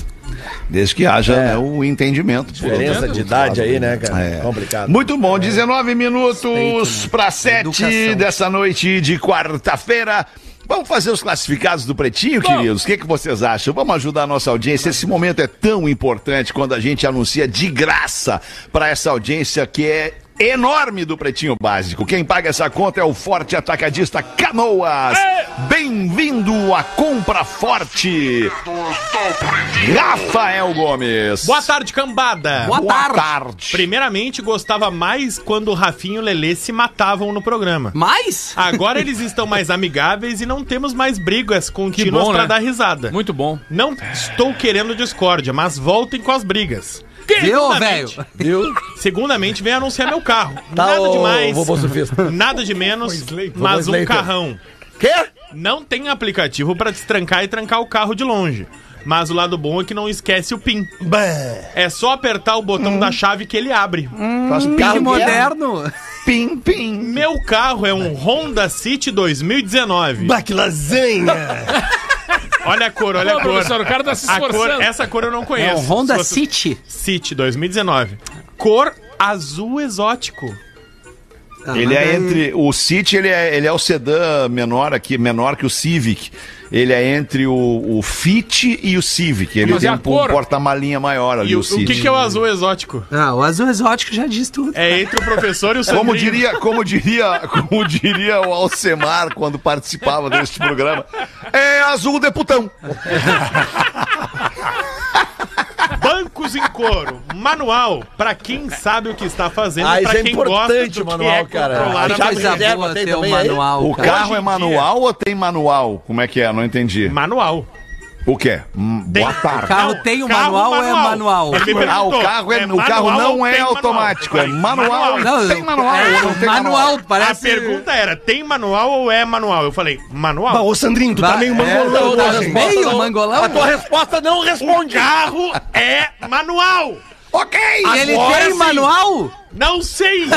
Desde que haja né, o entendimento. por Diferença de idade aí, né, cara? É. Complicado. Muito bom, 19 minutos para 7 Educação. dessa noite de quarta-feira. Vamos fazer os classificados do Pretinho, queridos? O que, que vocês acham? Vamos ajudar a nossa audiência. Esse momento é tão importante quando a gente anuncia de graça para essa audiência que é enorme do Pretinho Básico. Quem paga essa conta é o Forte Atacadista Canoas. Bem-vindo à Compra Forte. Rafael Gomes. Boa tarde, cambada. Boa tarde. tarde. Primeiramente, gostava mais quando o Rafinho e o Lelê se matavam no programa. Mais? Agora eles estão mais amigáveis e não temos mais brigas contínuas bom, pra né? dar risada. Muito bom. Não estou querendo discórdia, mas voltem com as brigas. Viu, Segundamente- velho? Viu? Segundamente, vem anunciar meu carro. <laughs> Tá, Nada ô, demais. surfista. <laughs> Nada de menos, mas um carrão. Quê? Não tem aplicativo pra destrancar e trancar o carro de longe. Mas o lado bom é que não esquece o PIN. É só apertar o botão da chave que ele abre. Faz Que carro moderno. Pim, pim. Meu carro é um Honda City 2019. Bah, que lasanha! <laughs> Olha a cor, olha a cor. professor, o cara tá se A cor, esforçando. essa cor eu não É conheço. um Honda Se você- City. City 2019. Cor azul exótico. Ah, ele é entre. O City, ele é, ele é o sedã menor aqui, menor que o Civic. Ele é entre o, o Fit e o Civic. Ele Mas tem é um, cor. porta-malinha maior ali, E o, o, o City. que, que é o azul exótico? Ah, o azul exótico já diz tudo. É entre o professor e o <laughs> Sandrinho. Como diria, como diria, como diria o Alcemar quando participava deste programa, é azul de putão. <laughs> Bancos em couro, manual, pra quem sabe o que está fazendo, Ah, pra é quem gosta importante do o manual, que é cara. controlar A reserva boa tem ter o também aí? manual, O carro é manual ou tem manual? Como é que é? Não entendi. Manual. O quê? Hum, Tem- Boa tarde. O carro tem o carro manual ou é manual? Ele me Ah, o carro, é, o manual carro não ou é tem manual? automático, é manual. Não, tem manual, é, não tem manual, parece... A pergunta era, tem manual ou é manual? Eu falei, manual. Bah, ô Sandrinho, tu tá meio é, mangolão. tá hoje, hein? meio mangolão? A tua resposta não O responde. carro é manual. Ok! E ele Agora tem sim. manual? Não sei. <laughs>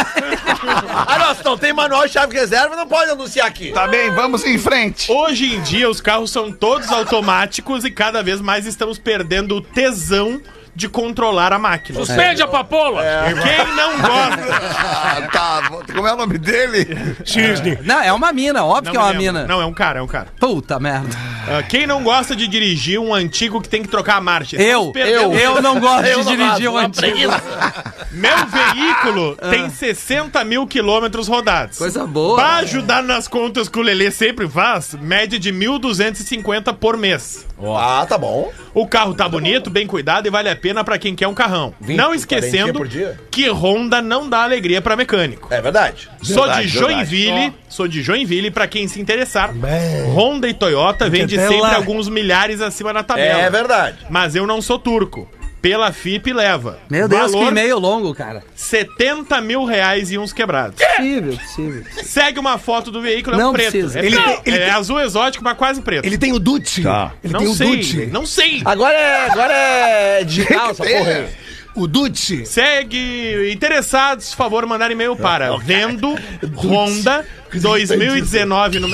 Ah, não, se não tem manual e chave reserva, não pode anunciar aqui. Tá bem, vamos em frente. Hoje em dia, os carros são todos automáticos e cada vez mais estamos perdendo o tesão de controlar a máquina. Suspende a papola. Quem não <laughs> gosta... Ah, tá, como é o nome dele? Cisne. Não, é uma mina, óbvio que é me uma lembro. mina. Não, é um cara, é um cara. Puta merda. Ah, quem não gosta de dirigir um antigo que tem que trocar a marcha? Eu, Estamos perdendo- eu não gosto <laughs> Eu de não dirigir um antigo. Meu <laughs> veículo tem 60 mil quilômetros rodados. Coisa boa. Pra ajudar nas contas que o Lelê sempre faz, média de 1.250 por mês. Ah, tá bom. O carro tá bonito, bem cuidado e vale a pena pra quem quer um carrão. 20, não 40 esquecendo por dia. que Honda não dá alegria pra mecânico. É verdade. Sou Verdade, de verdade. Joinville, sou de Joinville pra quem se interessar. Honda e Toyota vende sempre lá. alguns milhares acima da tabela. É verdade. Mas eu não sou turco. Pela FIP leva. Meu Deus, Valor que e-mail longo, cara. 70 mil reais e uns quebrados. Possível, possível. Segue uma foto do veículo, é um Não preto. precisa. É, Ele preto. tem- ele É tem- azul exótico, mas quase preto. Ele tem o Dutch. Tá. Ele não tem o sei, Dutch. não sei. Agora é, agora é digital essa <laughs> porra. O Dutch. Segue interessados, favor mandar e-mail para vendo <laughs> Honda <laughs> 2019 no...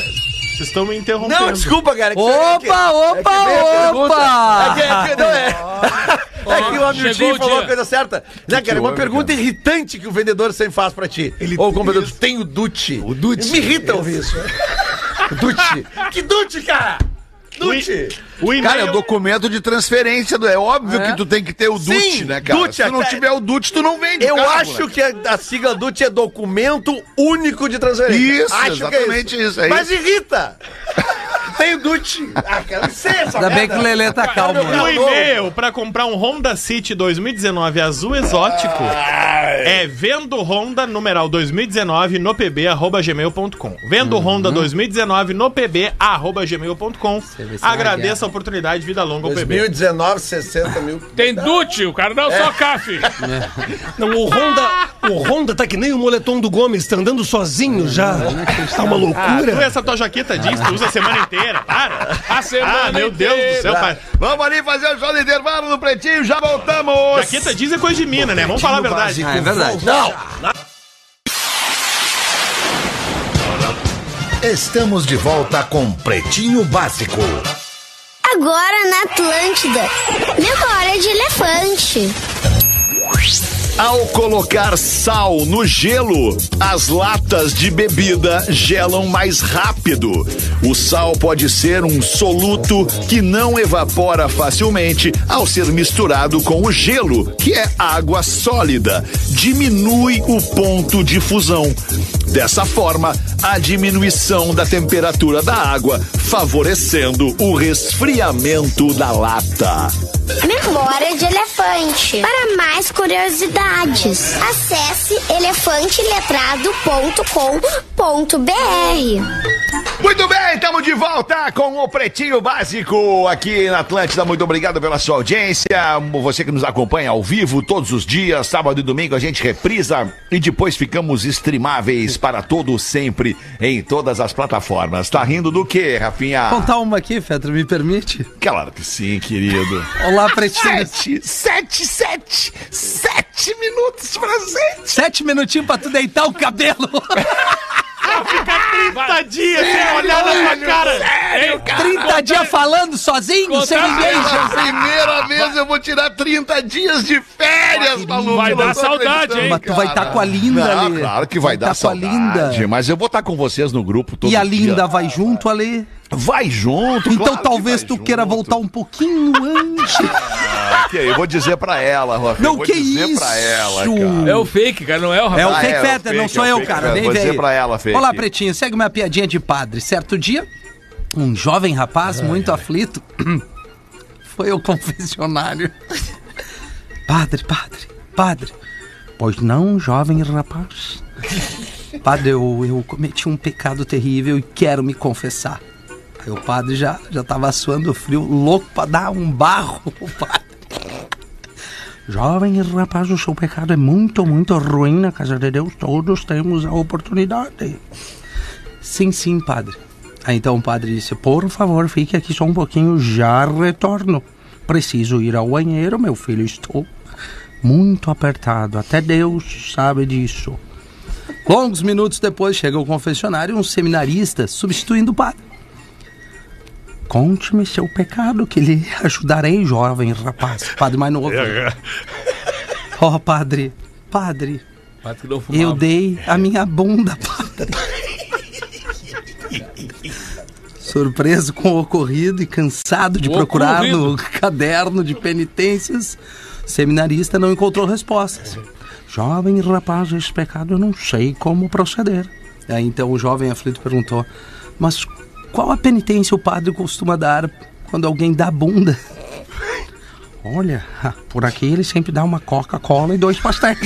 Vocês estão me interrompendo. Não, desculpa, cara. é que- Opa, opa, é que opa! É que, é que- não, é. É que o Hamilton chegou o falou dia. a coisa certa. Né, cara? É uma pergunta irritante que o vendedor sempre faz pra ti. Ele- Ou o tu tem o Dutch. O Dutch. Me irrita ouvir isso. <laughs> Dutch. que Dutch, cara? Dutch. O Cara, é o documento de transferência. É óbvio que tu tem que ter o Sim, DUT, né, cara? DUT, Se tu não tiver o DUT, tu não vende Eu carro, acho né? que a, a sigla Dutch é documento único de transferência. Isso, acho exatamente que é isso, é Mas isso. irrita. Tem o Dutch. Ah, quero essa Ainda bem que o Lelê tá calmo. né? O e-mail para comprar um Honda City 2019 azul exótico é vendo Honda numeral 2019 no pb arroba gmail.com. Vendo Honda 2019 no pb arroba gmail.com. Agradeço a oportunidade, vida longa ao pb. 2019, 60 mil. Tem Dute, o cara não é só CAF. <laughs> Não, o Honda, o Honda tá que nem o moletom do Gomes, tá andando sozinho já. Tá uma Ah, tu loucura. essa tua jaqueta jeans, tu usa a semana inteira, para. A semana Ah, meu Deus do céu, pai. Vamos ali fazer o show de intervalo no Pretinho, já voltamos! Jaqueta jeans é coisa de mina, né? Vamos falar a verdade. Ah, é verdade. Não. Estamos de volta com Pretinho Básico. Agora na Atlântida. Memória de elefante. Ao colocar sal no gelo, as latas de bebida gelam mais rápido. O sal pode ser um soluto que não evapora facilmente ao ser misturado com o gelo, que é água sólida. Diminui o ponto de fusão. Dessa forma, a diminuição da temperatura da água, favorecendo o resfriamento da lata. Memória de elefante. Para mais curiosidades, acesse elefanteletrado.com.br. Muito bem, estamos de volta com o Pretinho Básico aqui na Atlântida. Muito obrigado pela sua audiência. Você que nos acompanha ao vivo todos os dias, sábado e domingo a gente reprisa e depois ficamos streamáveis para todo sempre em todas as plataformas. Tá rindo do quê, Rafinha? Contar uma aqui, Fetra, me permite? Claro que sim, querido. Olá, pretinho. Sete, sete, sete, sete minutos pra gente. Sete minutinhos pra tu deitar o cabelo. <laughs> 30 dias sem olhar na tua cara. Ei, 30 dias falando sozinho, sem Contar- ninguém. Pela primeira vez eu vou tirar 30 dias de férias, maluco. Vai Eu dar saudade, hein? Mas tu vai estar com a linda Não, ali. claro que vai dar tá a saudade. linda. Mas eu vou estar com vocês no grupo todo E a dia. linda vai junto ali. Vai junto, Então claro que talvez vai tu junto. queira voltar um pouquinho <laughs> antes. Que eu vou dizer pra ela, Rafa. Não, eu vou que dizer isso? pra ela, cara. É o fake, cara, não é o rapaz. É o Ah, Fake é, o Fetter, não sou é o eu, fake cara. Nem Vou dizer pra ela, Olá, Pretinho, segue uma piadinha de padre. Certo dia, um jovem rapaz muito aflito <clears throat> foi ao confessionário. <laughs> Padre, padre, padre. Pois não, jovem rapaz. <laughs> Padre, eu, eu cometi um pecado terrível e quero me confessar. Aí o padre já, já tava suando frio, louco pra dar um barro. O padre. Jovem rapaz, o seu pecado é muito, muito ruim na casa de Deus. Todos temos a oportunidade. Sim, sim, padre. Aí então o padre disse: Por favor, fique aqui só um pouquinho, já retorno. Preciso ir ao banheiro, meu filho. Estou muito apertado. Até Deus sabe disso. Longos minutos depois chega ao confessionário um seminarista substituindo o padre. Conte-me seu pecado, que lhe ajudarei, jovem rapaz. Padre mais novo. Ó, padre, padre, Padre que não fumava. eu dei a minha bunda, padre. Surpreso com o ocorrido e cansado de O procurar ocorrido. no caderno de penitências, o seminarista não encontrou respostas. Jovem rapaz, esse pecado eu não sei como proceder. Aí então o jovem aflito perguntou: Mas qual a penitência o padre costuma dar quando alguém dá bunda? Olha, por aqui ele sempre dá uma Coca-Cola e dois pastéis.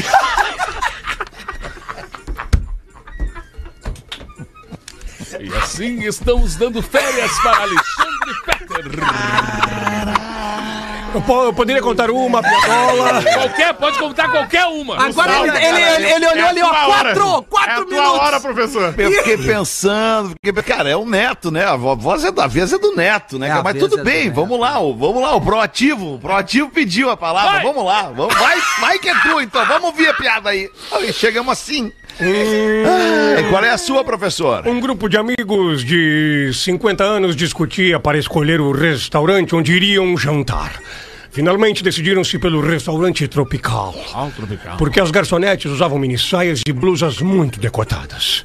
E assim estamos dando férias para Alexandre Fetter. Eu, po- eu poderia contar uma piadola. Qualquer, pode contar qualquer uma. Agora ele, ele, ele, ele olhou ali, ó, quatro, quatro é a tua minutos. hora, professor. Eu fiquei pensando, porque, cara, é o neto, né? A vo- voz é da vez é do neto, né? É, Mas tudo é bem, vamos lá, o- vamos lá, o proativo, o proativo pediu a palavra, Vai. vamos lá, vamos, vai, vai que é tu, então, vamos ouvir a piada aí. Aí chegamos assim. Ah, e qual é a sua, professor? Um grupo de amigos de 50 anos discutia para escolher o restaurante onde iriam jantar. Finalmente decidiram-se pelo restaurante tropical. Porque as garçonetes usavam minissaias e blusas muito decotadas.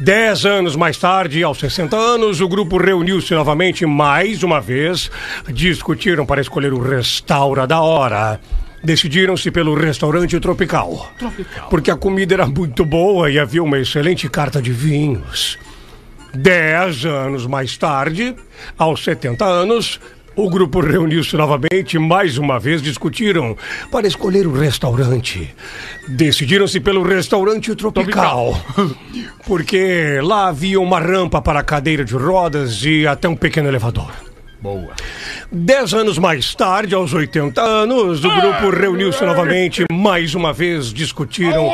Dez anos mais tarde, aos 60 anos, o grupo reuniu-se novamente mais uma vez. Discutiram para escolher o restaura da hora. Decidiram-se pelo restaurante tropical. Porque a comida era muito boa e havia uma excelente carta de vinhos. Dez anos mais tarde, aos 70 anos, o grupo reuniu-se novamente e mais uma vez discutiram para escolher o restaurante. Decidiram-se pelo restaurante tropical. Porque lá havia uma rampa para cadeira de rodas e até um pequeno elevador. Boa. Dez anos mais tarde, aos 80 anos, o grupo reuniu-se novamente e mais uma vez discutiram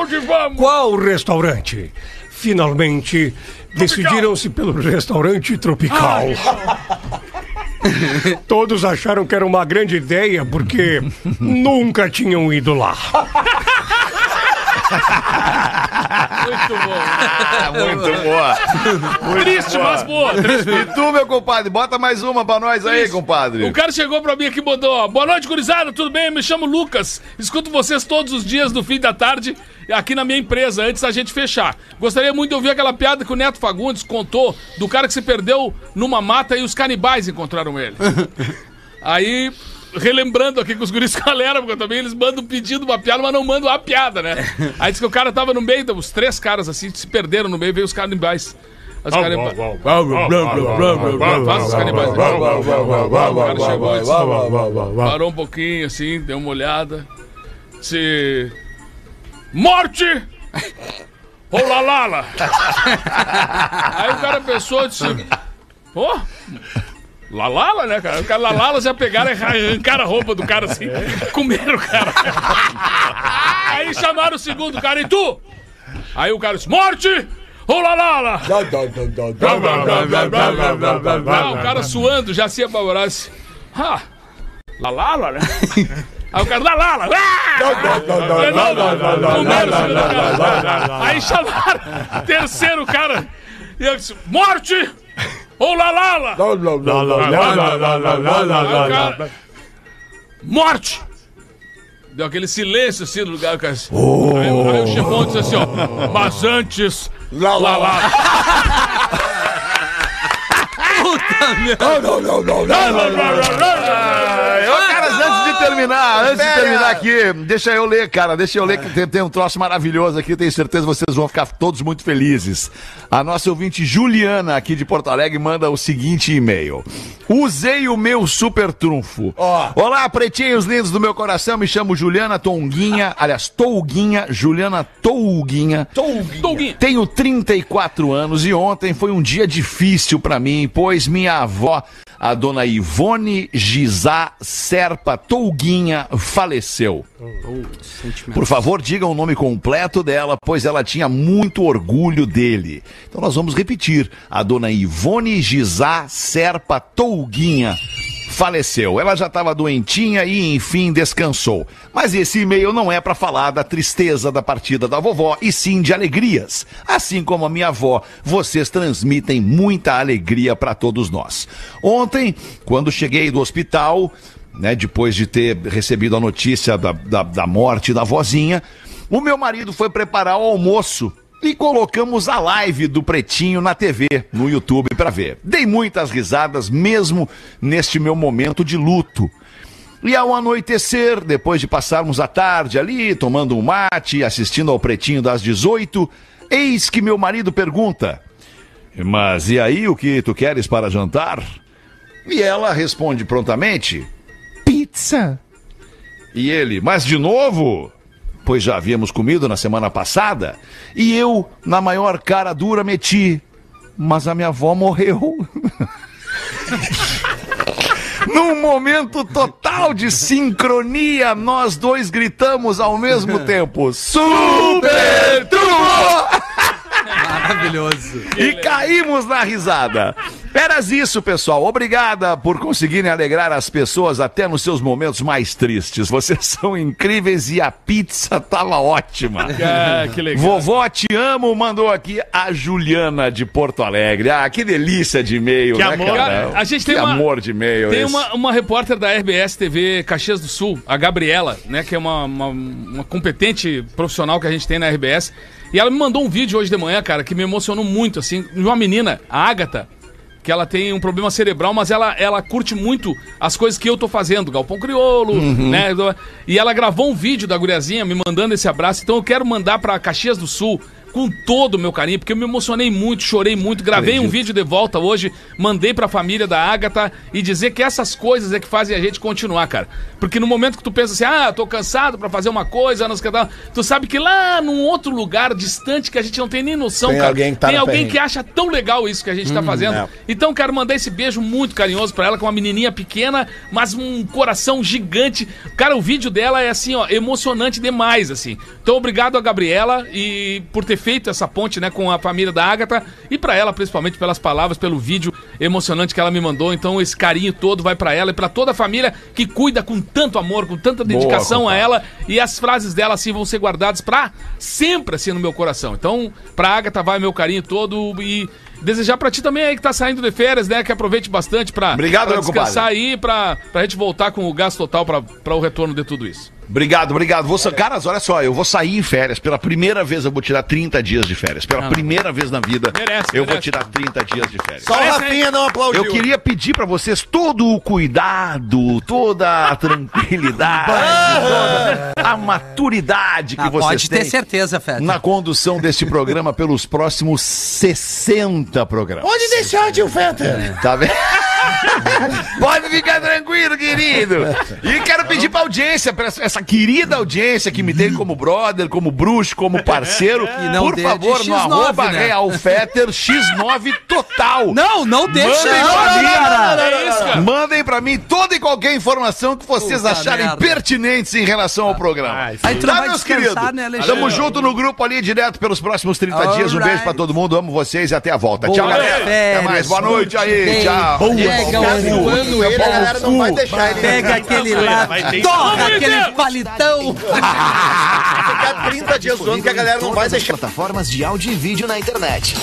qual restaurante. Finalmente, decidiram-se pelo restaurante tropical. <laughs> Todos acharam que era uma grande ideia porque nunca tinham ido lá. <laughs> Muito bom. Ah, muito boa. Triste, mas boa. Triste. E tu, meu compadre, bota mais uma pra nós aí, compadre. O cara chegou pra mim aqui e ó, boa noite, gurizada, tudo bem? Me chamo Lucas, escuto vocês todos os dias no fim da tarde aqui na minha empresa, antes da gente fechar. Gostaria muito de ouvir aquela piada que o Neto Fagundes contou do cara que se perdeu numa mata e os canibais encontraram ele. <laughs> Aí, relembrando aqui com os guris galera, porque também eles mandam pedindo uma piada, mas não mandam a piada, né? Aí diz que o cara tava no meio, os três caras assim, se perderam no meio, veio os canibais. Os canibais. Faz os canibais. O cara chegou e disse, parou um pouquinho assim, deu uma olhada. Disse. Morte! Ou lalala! Aí o cara pensou e disse. Pô! Lalala, né, cara? O cara Lalala já pegaram e arrancaram a roupa do cara assim. Comeram o cara. Aí chamaram o segundo cara, e tu? Aí o cara disse: Morte! Ô Lalala! Ah, o cara suando, já se apavorar. disse, Ah, Lalala, né? Aí o cara, Lalala! Ah! Aí chamaram terceiro cara E eu disse, morte! Ou lalala! Morte! Deu aquele silêncio assim no lugar. Cara disse, aí, aí o chefão disse assim, ó. Mas antes. Lalala. Ah, Ô, antes de terminar, antes de terminar aqui, deixa eu ler, cara, deixa eu ler que tem, tem um troço maravilhoso aqui, tenho certeza que vocês vão ficar todos muito felizes. A nossa ouvinte Juliana, aqui de Porto Alegre, manda o seguinte e-mail. Usei o meu super trunfo. Olá, pretinhos lindos do meu coração, me chamo Juliana Tonguinha, aliás, Touguinha, Juliana Touguinha. Touguinha. Tenho 34 anos e ontem foi um dia difícil pra mim, pois minha avó, a dona Ivone Gizá Serpa Touguinha, faleceu. Por favor, diga o nome completo dela, pois ela tinha muito orgulho dele. Então nós vamos repetir. A dona Ivone Gizá Serpa Touguinha faleceu. Ela já estava doentinha e, enfim, descansou. Mas esse e-mail não é para falar da tristeza da partida da vovó, e sim de alegrias. Assim como a minha avó, vocês transmitem muita alegria para todos nós. Ontem, quando cheguei do hospital, né, depois de ter recebido a notícia da, da, da morte da vozinha, o meu marido foi preparar o almoço e colocamos a live do Pretinho na TV, no YouTube, para ver. Dei muitas risadas, mesmo neste meu momento de luto. E ao anoitecer, depois de passarmos a tarde ali, tomando um mate, assistindo ao Pretinho das 18, eis que meu marido pergunta: Mas e aí, o que tu queres para jantar? E ela responde prontamente: Pizza. E ele, mas de novo? Pois já havíamos comido na semana passada. E eu, na maior cara dura, meti. Mas a minha avó morreu. <laughs> Num momento total de sincronia, nós dois gritamos ao mesmo <laughs> tempo: Super Trunfo! Maravilhoso. E caímos na risada. Eras isso, pessoal. Obrigada por conseguirem alegrar as pessoas até nos seus momentos mais tristes. Vocês <laughs> são incríveis e a pizza tava ótima. Ah, <laughs> que legal. Vovó, te amo, mandou aqui a Juliana de Porto Alegre. Ah, que delícia de e-mail, Que né, amor. cara? A gente que tem uma- amor de e-mail Tem esse. uma, uma repórter da RBS TV Caxias do Sul, a Gabriela, né? Que é uma, uma, uma competente profissional que a gente tem na RBS. E ela me mandou um vídeo hoje de manhã, cara, que me emocionou muito, assim, de uma menina, a Agatha, que ela tem um problema cerebral, mas ela, ela curte muito as coisas que eu tô fazendo, Galpão Criolo, Uhum. né? E ela gravou um vídeo da guriazinha me mandando esse abraço, então eu quero mandar pra Caxias do Sul com todo o meu carinho, porque eu me emocionei muito, chorei muito, gravei um vídeo de volta hoje, mandei pra família da Agatha e dizer que essas coisas é que fazem a gente continuar, cara. Porque no momento que tu pensa assim, ah, tô cansado pra fazer uma coisa, não sei o que tal, tu sabe que lá num outro lugar distante que a gente não tem nem noção, Tem cara, alguém que tá tem alguém perrengue. que acha tão legal isso que a gente tá fazendo. é. Então quero mandar esse beijo muito carinhoso pra ela, com uma menininha pequena, mas um coração gigante. Cara, o vídeo dela é assim, ó, emocionante demais, assim. Então obrigado a Gabriela e por ter feito essa ponte, né, com a família da Agatha e pra ela principalmente pelas palavras, pelo vídeo emocionante que ela me mandou. Então esse carinho todo vai pra ela e pra toda a família que cuida com tanto amor, com tanta dedicação a ela e as frases dela assim vão ser guardadas pra sempre assim no meu coração. Então, pra Agatha vai meu carinho todo e desejar pra ti também aí que tá saindo de férias, né, que aproveite bastante meu descansar compadre. aí, pra, pra gente voltar com o gás total pra o retorno de tudo isso. Obrigado, obrigado. Vou, caras, olha só, eu vou sair em férias. Pela primeira vez eu vou tirar 30 dias de férias. Pela primeira vez na vida Merece, eu vou merece. tirar 30 dias de férias. Só o Rafinha não aplaudiu. Eu queria pedir pra vocês todo o cuidado, toda a tranquilidade, <laughs> toda a maturidade que Ah, vocês pode têm ter certeza, Feta. na condução deste programa pelos próximos 60 programas. Pode deixar, tio Feta. Tá vendo? <laughs> Pode ficar tranquilo, querido. E quero pedir pra audiência, pra essa, essa querida audiência que me tem como brother, como bruxo, como parceiro, <laughs> não por favor, no X9, arroba né? Real Fetter X9 total. <laughs> Não, não deixa Mandem não, pra mim, cara. É. Mandem pra mim toda e qualquer informação que vocês Puta acharem merda. pertinentes em relação ao programa. Ah, isso Aí tu não vai meus queridos? né, Alexandre? Tamo junto no grupo ali, direto pelos próximos 30 dias. Um Alright. beijo pra todo mundo, amo vocês e até a volta. Boa Tchau, galera. Até férias. mais, boa noite aí, Bem, tchau. Pega, o- Quando ele, a galera não vai deixar ele pega aquele lá, torra aquele palitão. <laughs> ficar 30 dias zoando que a galera não vai deixar. plataformas de áudio e vídeo na internet.